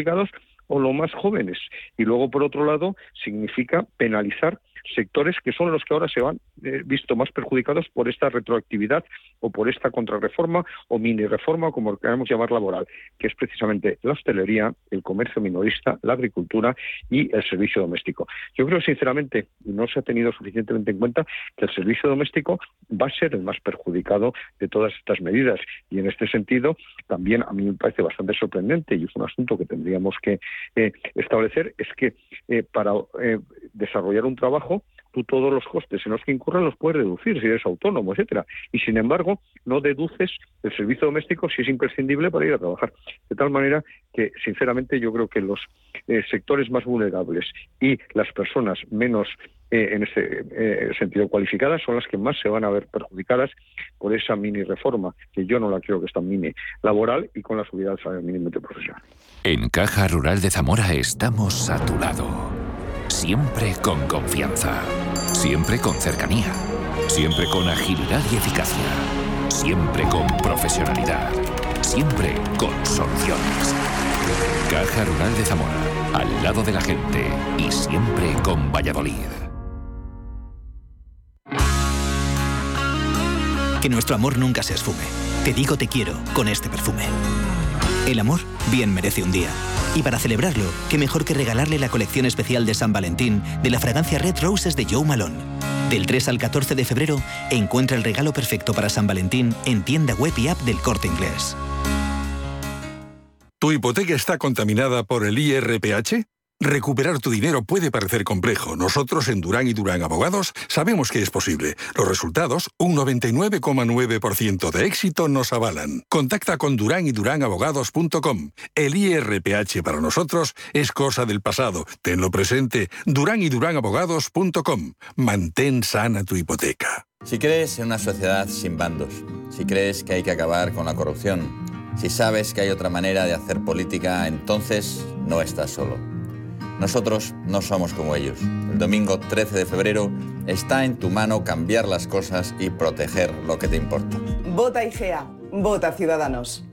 o los más jóvenes. Y luego, por otro lado, significa penalizar sectores que son los que ahora se van eh, visto más perjudicados por esta retroactividad o por esta contrarreforma o mini reforma, como queramos llamar laboral, que es precisamente la hostelería, el comercio minorista, la agricultura y el servicio doméstico. Yo creo, sinceramente, no se ha tenido suficientemente en cuenta que el servicio doméstico va a ser el más perjudicado de todas estas medidas. Y en este sentido, también a mí me parece bastante sorprendente y es un asunto que tendríamos que eh, establecer, es que eh, para desarrollar un trabajo tú todos los costes en los que incurran los puedes reducir si eres autónomo, etcétera. Y sin embargo, no deduces el servicio doméstico si es imprescindible para ir a trabajar. De tal manera que, sinceramente, yo creo que los eh, sectores más vulnerables y las personas menos eh, en ese eh, sentido cualificadas son las que más se van a ver perjudicadas por esa mini reforma, que yo no la creo que es tan mini, laboral y con la subida del salario mínimo profesional. En Caja Rural de Zamora estamos a tu lado Siempre con confianza. Siempre con cercanía. Siempre con agilidad y eficacia. Siempre con profesionalidad. Siempre con soluciones. Caja Rural de Zamora. Al lado de la gente. Y siempre con Valladolid. Que nuestro amor nunca se esfume. Te digo te quiero con este perfume. El amor bien merece un día. Y para celebrarlo, qué mejor que regalarle la colección especial de San Valentín de la fragancia Red Roses de Joe Malone. Del 3 al 14 de febrero, encuentra el regalo perfecto para San Valentín en tienda web y app del Corte Inglés. ¿Tu hipoteca está contaminada por el IRPH? Recuperar tu dinero puede parecer complejo. Nosotros en Durán y Durán Abogados sabemos que es posible. Los resultados, un 99,9% de éxito, nos avalan. Contacta con Durán y Durán Abogados.com. El IRPH para nosotros es cosa del pasado. Tenlo presente. Durán y Durán Abogados.com. Mantén sana tu hipoteca. Si crees en una sociedad sin bandos, si crees que hay que acabar con la corrupción, si sabes que hay otra manera de hacer política, entonces no estás solo. Nosotros no somos como ellos. El domingo 13 de febrero está en tu mano cambiar las cosas y proteger lo que te importa. Vota IGEA, vota Ciudadanos.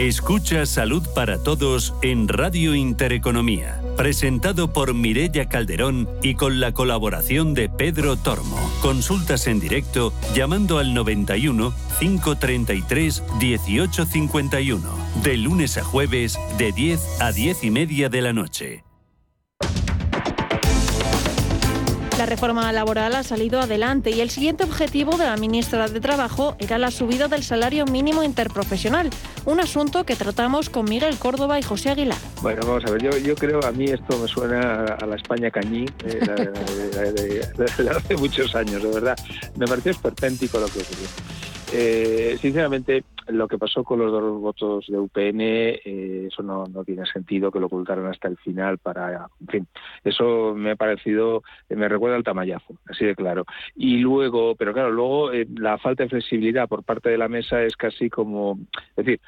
Escucha Salud para Todos en Radio Intereconomía, presentado por Mirella Calderón y con la colaboración de Pedro Tormo. Consultas en directo llamando al 91 533 1851, de lunes a jueves de 10 a 10 y media de la noche. La reforma laboral ha salido adelante y el siguiente objetivo de la ministra de Trabajo era la subida del salario mínimo interprofesional, un asunto que tratamos con Miguel Córdoba y José Aguilar. Bueno, vamos a ver, yo, creo, a mí esto me suena a la España cañí eh, hace muchos años, de verdad. Me pareció esperpéntico lo que ocurrió. Eh, sinceramente, lo que pasó con los dos votos de UPN, eh, eso no, tiene sentido que lo ocultaran hasta el final para, en fin, eso me ha parecido, eh, me recuerda al tamallazo, así de claro. Y luego, pero claro, luego eh, la falta de flexibilidad por parte de la mesa es casi como, es decir,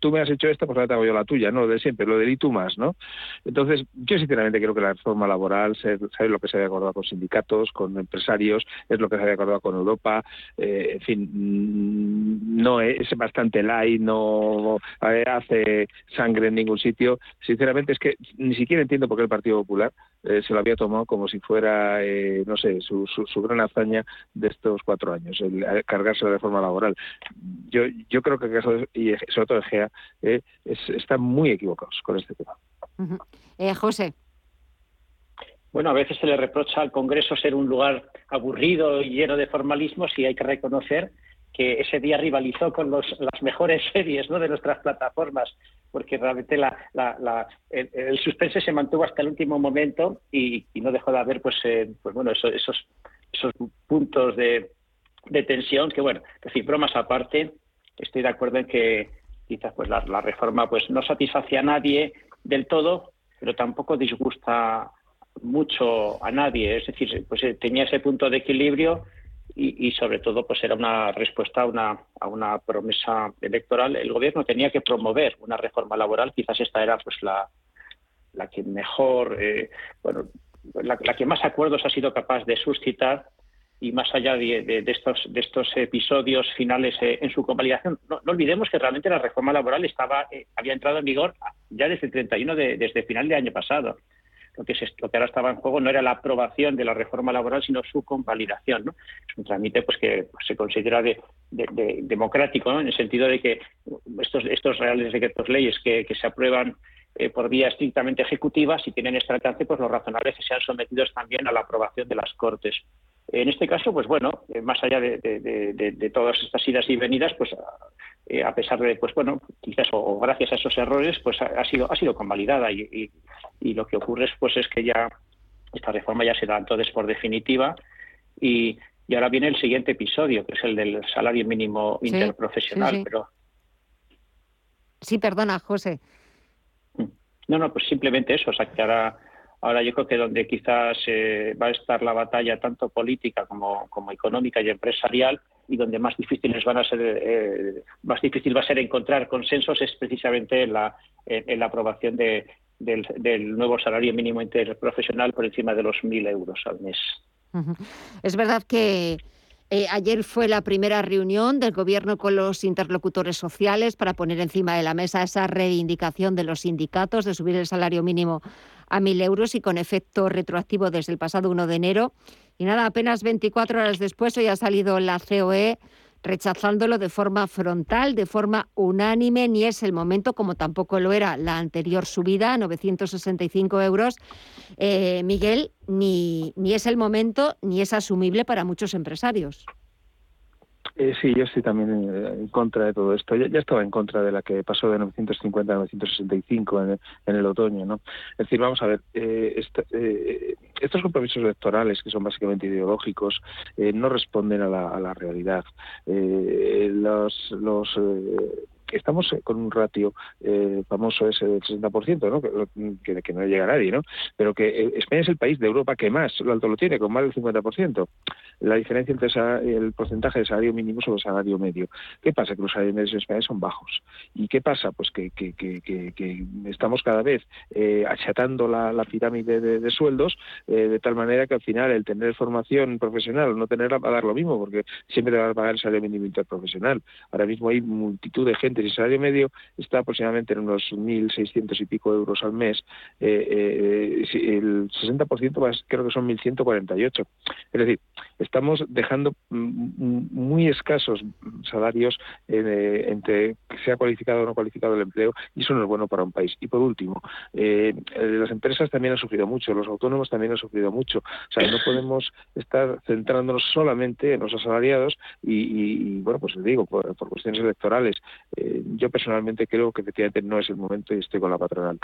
tú me has hecho esto, pues ahora te hago yo la tuya, ¿no? Lo de siempre, lo del y tú más, ¿no? Entonces, yo sinceramente creo que la reforma laboral, es lo que se había acordado con sindicatos, con empresarios, es lo que se había acordado con Europa, en fin, mm, no es bastante light, no hace sangre en ningún sitio. Sinceramente es que ni siquiera entiendo por qué el Partido Popular eh, se lo había tomado como si fuera, eh, no sé, su, su, gran hazaña de estos cuatro años, el, cargarse la reforma laboral. Yo, yo creo que el caso, y sobre todo GEA, eh, están muy equivocados con este tema. José. Bueno, a veces se le reprocha al Congreso ser un lugar aburrido y lleno de formalismos y hay que reconocer que ese día rivalizó con las mejores [LAUGHS] series de nuestras plataformas, porque realmente el, suspense se mantuvo hasta el último momento y, no dejó de haber pues, eh, pues esos, puntos de, de, tensión que, bueno, es decir, bromas aparte, estoy de acuerdo en que quizás pues, la, reforma pues, no satisface a nadie del todo, pero tampoco disgusta mucho a nadie, es decir, pues eh, tenía ese punto de equilibrio y, sobre todo pues era una respuesta a una, a una promesa electoral. El gobierno tenía que promover una reforma laboral, quizás esta era pues la, la que mejor, eh, bueno, la, que más acuerdos ha sido capaz de suscitar. Y más allá de, estos, de estos episodios finales eh, en su convalidación, no, olvidemos que realmente la reforma laboral estaba, eh, había entrado en vigor ya desde el 31 de, desde final de año pasado lo que, lo que ahora estaba en juego no era la aprobación de la reforma laboral, sino su convalidación. Es un trámite pues, que pues, se considera de, democrático, en el sentido de que estos, estos reales decretos leyes que, se aprueban eh, por vía estrictamente ejecutiva, si tienen este pues lo razonable es que sean sometidos también a la aprobación de las Cortes. En este caso, pues bueno, eh, más allá de, todas estas idas y venidas, pues eh, a pesar de, pues bueno, quizás o, gracias a esos errores, pues ha, sido ha sido convalidada y, y, lo que ocurre es, pues es que ya esta reforma ya se da entonces por definitiva y, y ahora viene el siguiente episodio, que es el del salario mínimo interprofesional, sí, pero sí, perdona, José. No, no, pues simplemente eso, o sea, que ahora Ahora yo creo que donde quizás eh, va a estar la batalla tanto política como, económica y empresarial y donde más difíciles van a ser eh, más difícil va a ser encontrar consensos es precisamente en la, en, la aprobación de, del, del, nuevo salario mínimo interprofesional por encima de los mil euros al mes. Es verdad que eh, ayer fue la primera reunión del Gobierno con los interlocutores sociales para poner encima de la mesa esa reivindicación de los sindicatos de subir el salario mínimo a mil euros y con efecto retroactivo desde el pasado 1 de enero. Y nada, apenas 24 horas después hoy ha salido la COE rechazándolo de forma frontal, de forma unánime, ni es el momento, como tampoco lo era la anterior subida, 965 euros. Eh, Miguel, ni, ni es el momento, ni es asumible para muchos empresarios. Eh, sí, yo estoy también en contra de todo esto. Ya, estaba en contra de la que pasó de 950 a 965 en, en el otoño, ¿no? Es decir, vamos a ver, eh, eh, estos compromisos electorales, que son básicamente ideológicos, no responden a la, a la realidad. los los estamos con un ratio eh, famoso ese del 60%, ¿no? Que, que, no llega a nadie, ¿no? Pero que eh, España es el país de Europa que más lo alto lo tiene, con más del 50%. La diferencia entre el porcentaje de salario mínimo sobre el salario medio. ¿Qué pasa? Que los salarios medios en España son bajos. ¿Y qué pasa? Pues que, estamos cada vez eh, achatando la, pirámide de, sueldos de tal manera que al final el tener formación profesional o no tenerla va a dar lo mismo, porque siempre te va a pagar el salario mínimo interprofesional. Ahora mismo hay multitud de gente el salario medio está aproximadamente en unos 1.600 y pico euros al mes, eh, eh, el 60% creo que son 1.148. Es decir, estamos dejando muy escasos salarios eh, entre que sea cualificado o no cualificado el empleo y eso no es bueno para un país. Y por último, eh, las empresas también han sufrido mucho, los autónomos también han sufrido mucho. O sea, no podemos estar centrándonos solamente en los asalariados y, bueno, pues les digo, por, cuestiones electorales. Eh, yo personalmente creo que efectivamente no es el momento y estoy con la patronal.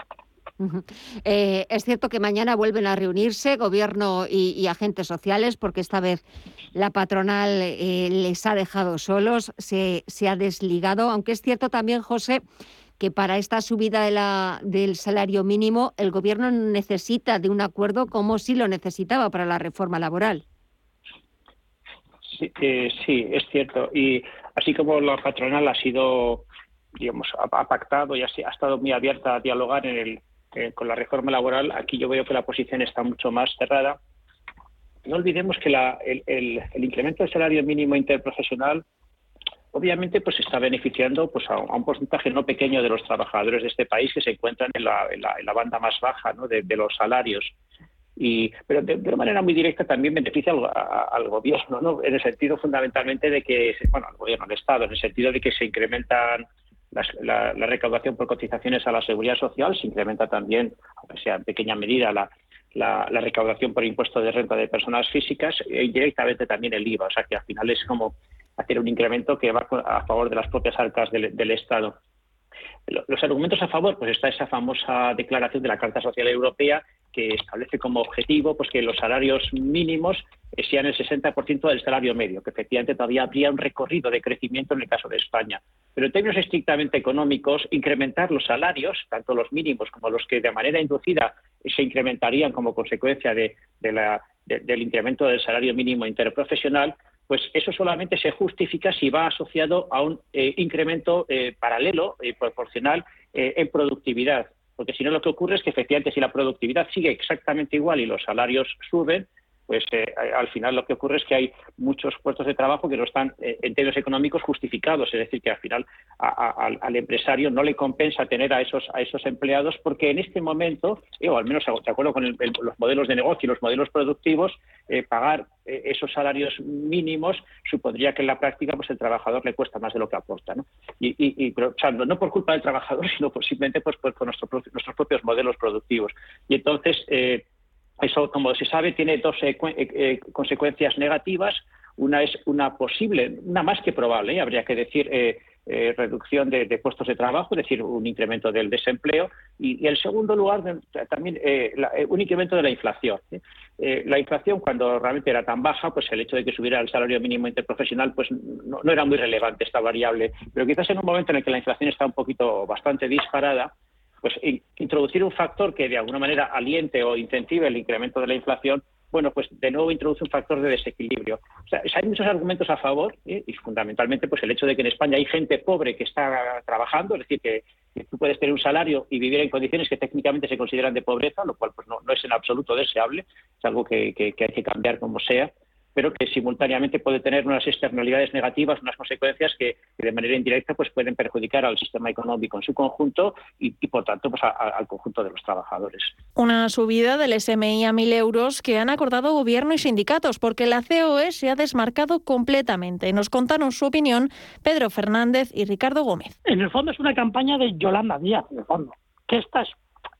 Eh, es cierto que mañana vuelven a reunirse gobierno y, agentes sociales porque esta vez la patronal eh, les ha dejado solos, se, ha desligado, aunque es cierto también, José, que para esta subida del salario mínimo el gobierno necesita de un acuerdo como si lo necesitaba para la reforma laboral. Sí, eh, sí, es cierto. Y así como la patronal ha sido, digamos, ha, pactado y ha, estado muy abierta a dialogar en el, eh, con la reforma laboral, aquí yo veo que la posición está mucho más cerrada. No olvidemos que el, incremento del salario mínimo interprofesional obviamente pues está beneficiando pues a, un porcentaje no pequeño de los trabajadores de este país que se encuentran en la, banda más baja de, los salarios. Y pero de, una manera muy directa también beneficia al, gobierno no en el sentido fundamentalmente de que bueno al gobierno del estado en el sentido de que se incrementan la, recaudación por cotizaciones a la seguridad social, se incrementa también, aunque sea en pequeña medida, la, recaudación por impuesto de renta de personas físicas e indirectamente también el IVA. O sea que al final es como hacer un incremento que va a favor de las propias arcas del, Estado. Los argumentos a favor, pues está esa famosa declaración de la Carta Social Europea que establece como objetivo pues que los salarios mínimos sean el 60% del salario medio, que efectivamente todavía habría un recorrido de crecimiento en el caso de España. Pero en términos estrictamente económicos, incrementar los salarios, tanto los mínimos como los que de manera inducida se incrementarían como consecuencia de, del incremento del salario mínimo interprofesional, pues eso solamente se justifica si va asociado a un eh, incremento eh, paralelo y proporcional eh, en productividad. Porque si no, lo que ocurre es que efectivamente si la productividad sigue exactamente igual y los salarios suben, pues eh, al final lo que ocurre es que hay muchos puestos de trabajo que no están eh, en términos económicos justificados, es decir, que al final al empresario no le compensa tener a esos a esos empleados porque en este momento, eh, o al menos de acuerdo con los modelos de negocio y los modelos productivos, pagar esos salarios mínimos supondría que en la práctica pues el trabajador le cuesta más de lo que aporta, ¿no? Y, y, no por culpa del trabajador, [LAUGHS] sino por, simplemente pues, por nuestros propios modelos productivos. Y entonces eso, como se sabe, tiene dos eh, eh, consecuencias negativas. Una es una posible, una más que probable, ¿eh? habría que decir, reducción de, puestos de trabajo, es decir, un incremento del desempleo. Y, en segundo lugar, también un incremento de la inflación. la inflación, cuando realmente era tan baja, pues el hecho de que subiera el salario mínimo interprofesional, pues no era muy relevante esta variable. Pero quizás en un momento en el que la inflación está un poquito bastante disparada, pues introducir un factor que de alguna manera aliente o incentive el incremento de la inflación, bueno, pues de nuevo introduce un factor de desequilibrio. O sea, hay muchos argumentos a favor ¿eh? y fundamentalmente pues el hecho de que en España hay gente pobre que está trabajando, es decir, que, tú puedes tener un salario y vivir en condiciones que técnicamente se consideran de pobreza, lo cual pues no, es en absoluto deseable, es algo que hay que cambiar como sea pero que simultáneamente puede tener unas externalidades negativas, unas consecuencias que, de manera indirecta pues pueden perjudicar al sistema económico en su conjunto y, por tanto pues al conjunto de los trabajadores. Una subida del SMI a 1.000 euros que han acordado gobierno y sindicatos porque la COE se ha desmarcado completamente. Nos contaron su opinión Pedro Fernández y Ricardo Gómez. En el fondo es una campaña de Yolanda Díaz, en el fondo, que esta es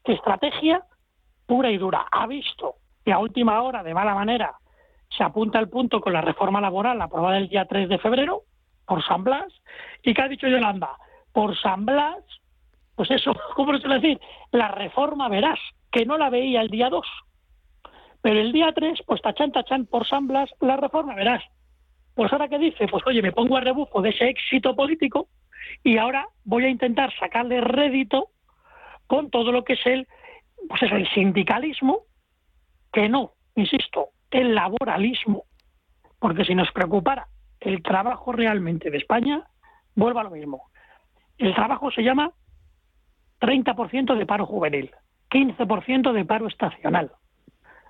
estrategia pura y dura. Ha visto que a última hora, de mala manera, se apunta el punto con la reforma laboral aprobada el día 3 de febrero por San Blas y que ha dicho Yolanda, por San Blas, pues eso, [LAUGHS] ¿cómo se suele decir? La reforma verás, que no la veía el día 2. Pero el día 3, pues tachan, tachan, por San Blas, la reforma verás. Pues ahora qué dice, pues oye, me pongo a rebufo de ese éxito político y ahora voy a intentar sacarle rédito con todo lo que es el, pues eso, el sindicalismo, que no, insisto, el laboralismo, porque si nos preocupara el trabajo realmente de España, vuelva a lo mismo. El trabajo se llama 30% de paro juvenil, 15% de paro estacional.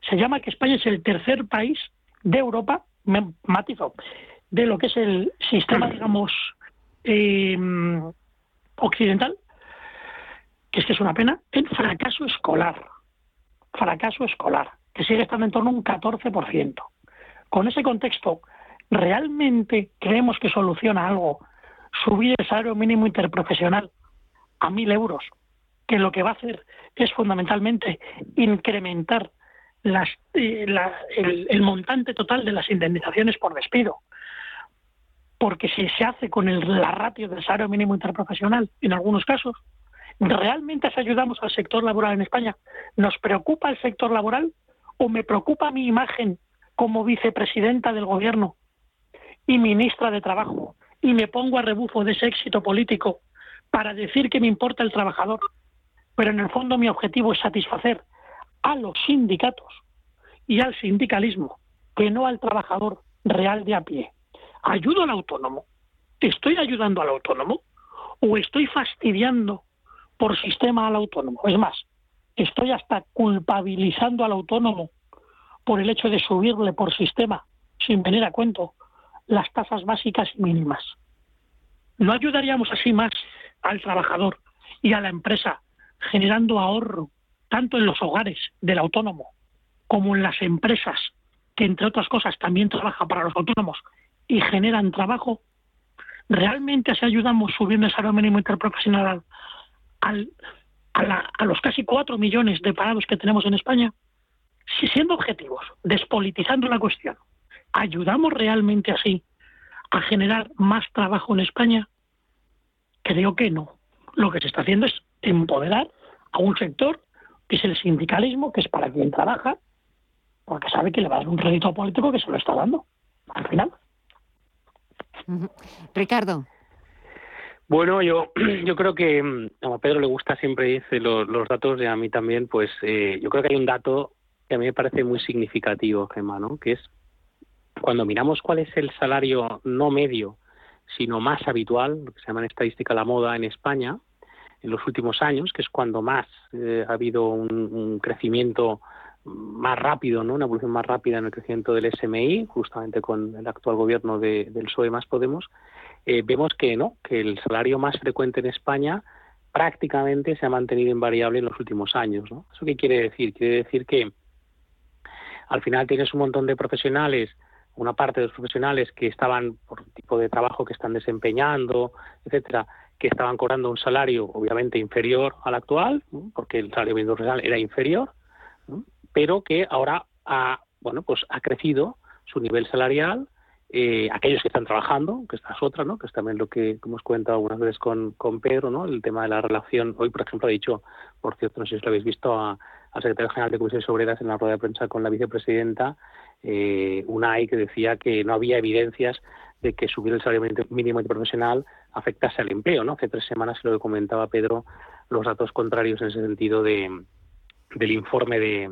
Se llama que España es el tercer país de Europa, me matizo, de lo que es el sistema, [CLEARS THROAT] digamos, em, occidental, que es que es una pena, en fracaso escolar. Fracaso escolar que sigue estando en torno a un 14%. Con ese contexto, ¿realmente creemos que soluciona algo subir el salario mínimo interprofesional a mil euros? Que lo que va a hacer es fundamentalmente incrementar las, eh, el, el, montante total de las indemnizaciones por despido. Porque si se hace con el, la ratio del salario mínimo interprofesional, en algunos casos, ¿realmente ayudamos al sector laboral en España? ¿Nos preocupa el sector laboral o me preocupa mi imagen como vicepresidenta del gobierno y ministra de Trabajo y me pongo a rebufo de ese éxito político para decir que me importa el trabajador? Pero en el fondo mi objetivo es satisfacer a los sindicatos y al sindicalismo, que no al trabajador real de a pie. ¿Ayudo al autónomo? ¿Estoy ayudando al autónomo? ¿O estoy fastidiando por sistema al autónomo? Es más, estoy hasta culpabilizando al autónomo por el hecho de subirle por sistema, sin venir a cuento, las tasas básicas mínimas. ¿No ayudaríamos así más al trabajador y a la empresa generando ahorro tanto en los hogares del autónomo como en las empresas, que entre otras cosas también trabajan para los autónomos y generan trabajo, ¿realmente así ayudamos subiendo el salario mínimo interprofesional al, a, a, los casi cuatro millones de parados que tenemos en España? Si siendo objetivos, despolitizando la cuestión, ¿ayudamos realmente así a generar más trabajo en España? Creo que no. Lo que se está haciendo es empoderar a un sector que es el sindicalismo, que es para quien trabaja, porque sabe que le va a dar un rédito político que se lo está dando al final. Ricardo. Bueno, yo, [CLEARS THROAT] yo creo que mm, a Pedro le gusta siempre dice los, datos y a mí también, pues eh, yo creo que hay un dato que a mí me parece muy significativo, Gemma, ¿no? que es cuando miramos cuál es el salario no medio, sino más habitual, lo que se llama en estadística la moda en España, en los últimos años, que es cuando más eh, ha habido un, crecimiento más rápido, ¿no? una evolución más rápida en el crecimiento del SMI, justamente con el actual gobierno de, del PSOE más Podemos, eh, vemos que no, que el salario más frecuente en España prácticamente se ha mantenido invariable en los últimos años. ¿Eso qué quiere decir? Quiere decir que al final tienes un montón de profesionales, una parte de los profesionales que estaban por tipo de trabajo que están desempeñando, etcétera, que estaban cobrando un salario obviamente inferior al actual, porque el salario mínimo profesional era inferior, pero que ahora ha, bueno, pues ha crecido su nivel salarial. Eh, aquellos que están trabajando, que esta es otra, ¿no? que es también lo que hemos comentado algunas veces con, con Pedro, ¿no? el tema de la relación. Hoy, por ejemplo, ha dicho, por cierto, no sé si lo habéis visto, al secretario general de Comisiones Obreras en la rueda de prensa con la vicepresidenta, eh, UNAI, que decía que no había evidencias de que subir el salario mínimo profesional afectase al empleo. ¿no? Hace tres semanas, lo que comentaba Pedro, los datos contrarios en ese sentido de, del informe de,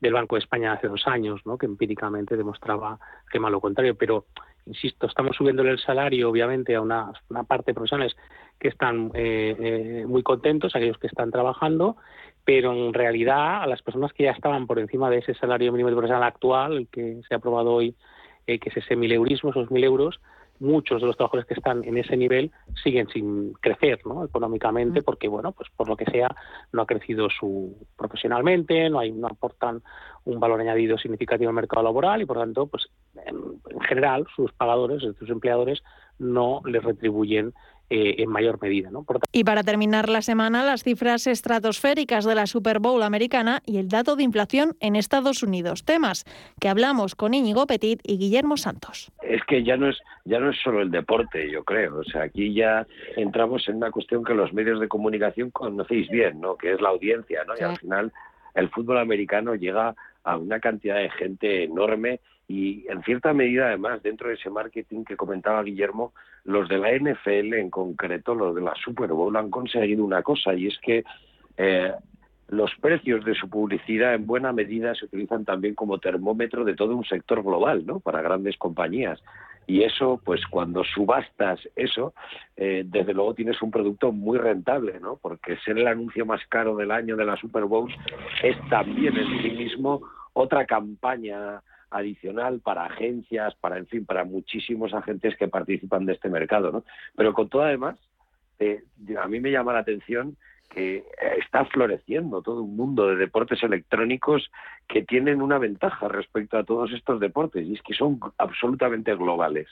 del Banco de España hace dos años, ¿no? que empíricamente demostraba que lo contrario. Pero, insisto, estamos subiéndole el salario, obviamente, a una, parte de profesionales que están eh, eh, muy contentos, aquellos que están trabajando, pero en realidad a las personas que ya estaban por encima de ese salario mínimo profesional actual, el que se ha aprobado hoy, eh, que es ese mileurismo, esos mil euros, muchos de los trabajadores que están en ese nivel siguen sin crecer ¿no? económicamente mm. porque bueno pues por lo que sea no ha crecido su profesionalmente no hay no aportan un valor añadido significativo al mercado laboral y por tanto pues en, en general sus pagadores sus empleadores no les retribuyen eh, en mayor medida. ¿no? y para terminar la semana, las cifras estratosféricas de la Super Bowl americana y el dato de inflación en Estados Unidos. Temas que hablamos con Íñigo Petit y Guillermo Santos. Es que ya no es, ya no es solo el deporte, yo creo. O sea, aquí ya entramos en una cuestión que los medios de comunicación conocéis bien, ¿no? que es la audiencia. ¿no? Y al final el fútbol americano llega a una cantidad de gente enorme y en cierta medida además dentro de ese marketing que comentaba Guillermo, los de la NFL en concreto, los de la Super Bowl han conseguido una cosa y es que eh, los precios de su publicidad en buena medida se utilizan también como termómetro de todo un sector global, ¿no? Para grandes compañías. Y eso, pues cuando subastas eso, eh, desde luego tienes un producto muy rentable, ¿no? Porque ser el anuncio más caro del año de la Super Bowl es también en sí mismo otra campaña adicional para agencias, para, en fin, para muchísimos agentes que participan de este mercado, ¿no? Pero con todo además, eh, a mí me llama la atención que está floreciendo todo un mundo de deportes electrónicos que tienen una ventaja respecto a todos estos deportes y es que son absolutamente globales,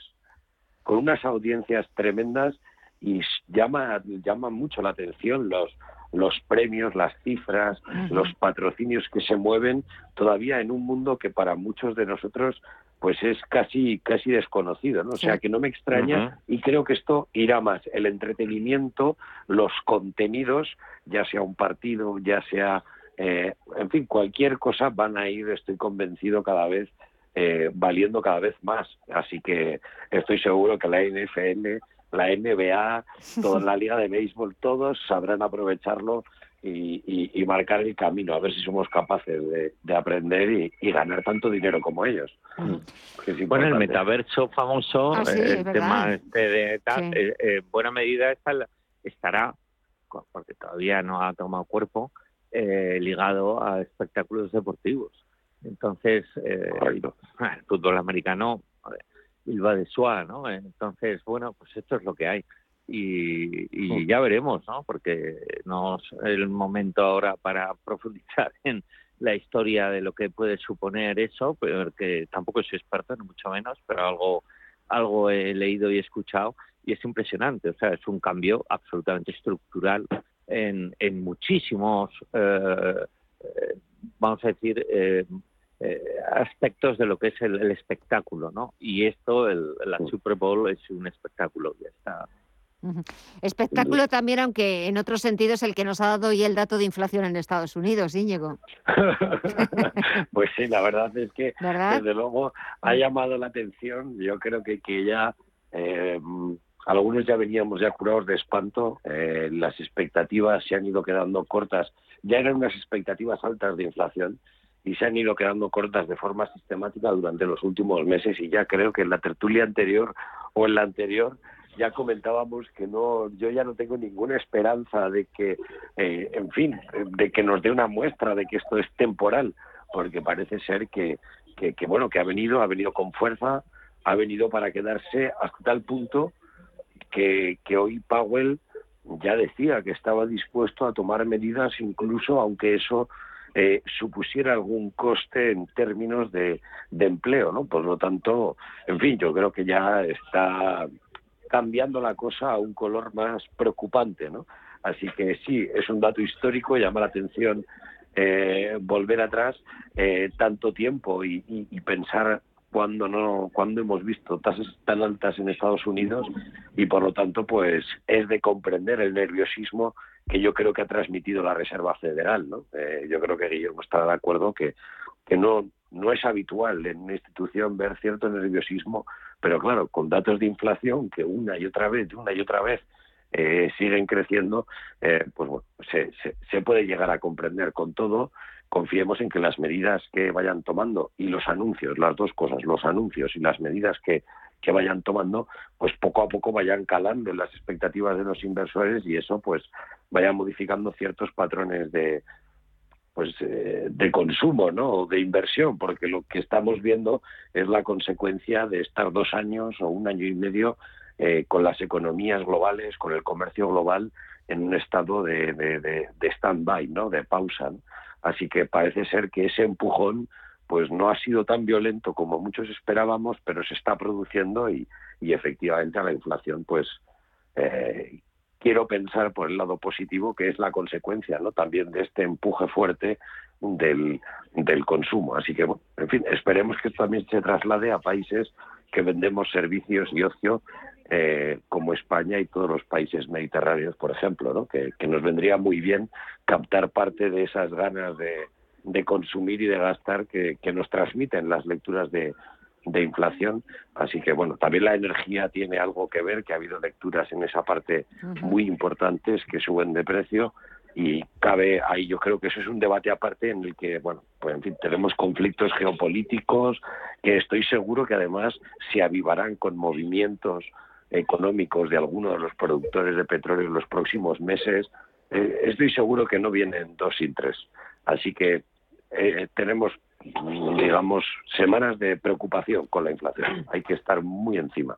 con unas audiencias tremendas y llama, llama mucho la atención los, los premios, las cifras, los patrocinios que se mueven todavía en un mundo que para muchos de nosotros pues es casi casi desconocido, ¿no? O sea que no me extraña y creo que esto irá más el entretenimiento, los contenidos, ya sea un partido, ya sea eh, en fin cualquier cosa van a ir, estoy convencido cada vez eh, valiendo cada vez más. Así que estoy seguro que la NFL la NBA, toda [LAUGHS] la liga de béisbol, todos sabrán aprovecharlo y, marcar el camino, a ver si somos capaces de, aprender y, ganar tanto dinero como ellos. Bueno, el metaverso famoso, Ah, sí, eh, es el tema este de tal, Sí. eh, eh, en buena medida está- estará, porque todavía no ha tomado cuerpo, eh, ligado a espectáculos deportivos. Entonces, eh, el fútbol americano joder, il va de soi, ¿no? Entonces, bueno, pues esto es lo que hay. Y, y ya veremos, ¿no? Porque no es el momento ahora para [LAUGHS] profundizar en la historia de lo que puede suponer eso, porque tampoco soy experto, ni mucho menos, pero algo, algo he leído y escuchado y es impresionante. O sea, es un cambio absolutamente estructural en, en muchísimos, eh, eh, vamos a decir, eh, eh, aspectos de lo que es el, el espectáculo, ¿no? Y esto, el, la Super Bowl es un espectáculo, ya está. Espectáculo también, aunque en otro sentido es el que nos ha dado hoy el dato de inflación en Estados Unidos, Íñigo. [LAUGHS] Pues sí, la verdad es que ¿Verdad? desde luego ha llamado la atención. Yo creo que, que ya eh, algunos ya veníamos ya curados de espanto. eh, las expectativas se han ido quedando cortas. Ya eran unas expectativas altas de inflación y se han ido quedando cortas de forma sistemática durante los últimos meses. Y ya creo que en la tertulia anterior o en la anterior ya comentábamos que no yo ya no tengo ninguna esperanza de que eh, en fin de que nos dé una muestra de que esto es temporal porque parece ser que, que, que, bueno que ha venido ha venido con fuerza ha venido para quedarse hasta tal punto que, que hoy Powell ya decía que estaba dispuesto a tomar medidas incluso aunque eso eh, supusiera algún coste en términos de, empleo, ¿no? Por lo tanto, en fin, yo creo que ya está cambiando la cosa a un color más preocupante, ¿no? Así que sí, es un dato histórico, llama la atención eh, volver atrás eh, tanto tiempo y- y pensar cuando no, cuando hemos visto tasas tan altas en Estados Unidos y por lo tanto, pues es de comprender el nerviosismo que yo creo que ha transmitido la Reserva Federal, ¿no? Eh, yo creo que Guillermo estará de acuerdo que, que no, no es habitual en una institución ver cierto nerviosismo, pero claro, con datos de inflación que una y otra vez, una y otra vez eh, siguen creciendo, eh, pues bueno, se, se puede llegar a comprender con todo. Confiemos en que las medidas que vayan tomando y los anuncios, las dos cosas, los anuncios y las medidas que, que vayan tomando, pues poco a poco vayan calando las expectativas de los inversores y eso pues vaya modificando ciertos patrones de pues eh, de consumo no o de inversión porque lo que estamos viendo es la consecuencia de estar dos años o un año y medio eh, con las economías globales con el comercio global en un estado de, de, de, stand-by no de pausa así que parece ser que ese empujón pues no ha sido tan violento como muchos esperábamos pero se está produciendo y, efectivamente a la inflación pues eh, quiero pensar por el lado positivo que es la consecuencia ¿no? también de este empuje fuerte del, del consumo. Así que, bueno, en fin, esperemos que esto también se traslade a países que vendemos servicios y ocio eh, como España y todos los países mediterráneos, por ejemplo, ¿no? que, que nos vendría muy bien captar parte de esas ganas de, de consumir y de gastar que, que nos transmiten las lecturas de, de inflación. Así que, bueno, también la energía tiene algo que ver, que ha habido lecturas en esa parte muy importantes que suben de precio y cabe ahí, yo creo que eso es un debate aparte en el que, bueno, pues en fin, tenemos conflictos geopolíticos que estoy seguro que además se avivarán con movimientos económicos de algunos de los productores de petróleo en los próximos meses. Eh, estoy seguro que no vienen dos sin tres. Así que eh, tenemos, digamos, semanas de preocupación con la inflación. Hay que estar muy encima.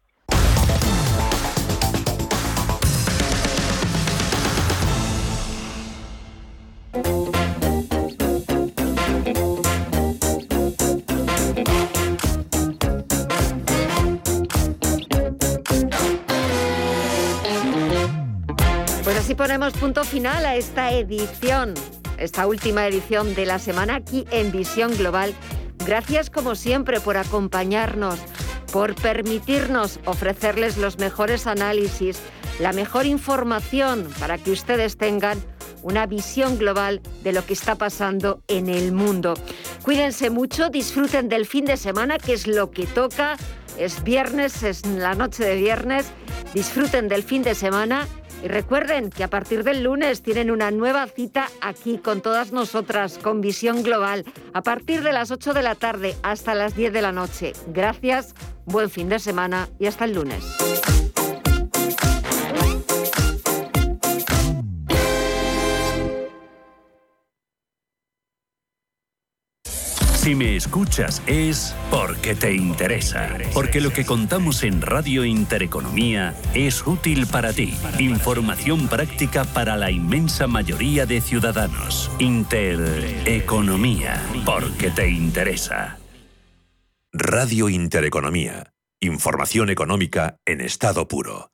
Pues así ponemos punto final a esta edición esta última edición de la semana aquí en Visión Global. Gracias como siempre por acompañarnos, por permitirnos ofrecerles los mejores análisis, la mejor información para que ustedes tengan una visión global de lo que está pasando en el mundo. Cuídense mucho, disfruten del fin de semana, que es lo que toca. Es viernes, es la noche de viernes. Disfruten del fin de semana y recuerden que a partir del lunes tienen una nueva cita aquí con todas nosotras, con Visión Global, a partir de las 8 de la tarde hasta las 10 de la noche. Gracias, buen fin de semana y hasta el lunes. Si me escuchas es porque te interesa, porque lo que contamos en Radio Intereconomía es útil para ti. Información práctica para la inmensa mayoría de ciudadanos. Intereconomía, porque te interesa. Radio Intereconomía. Información económica en estado puro.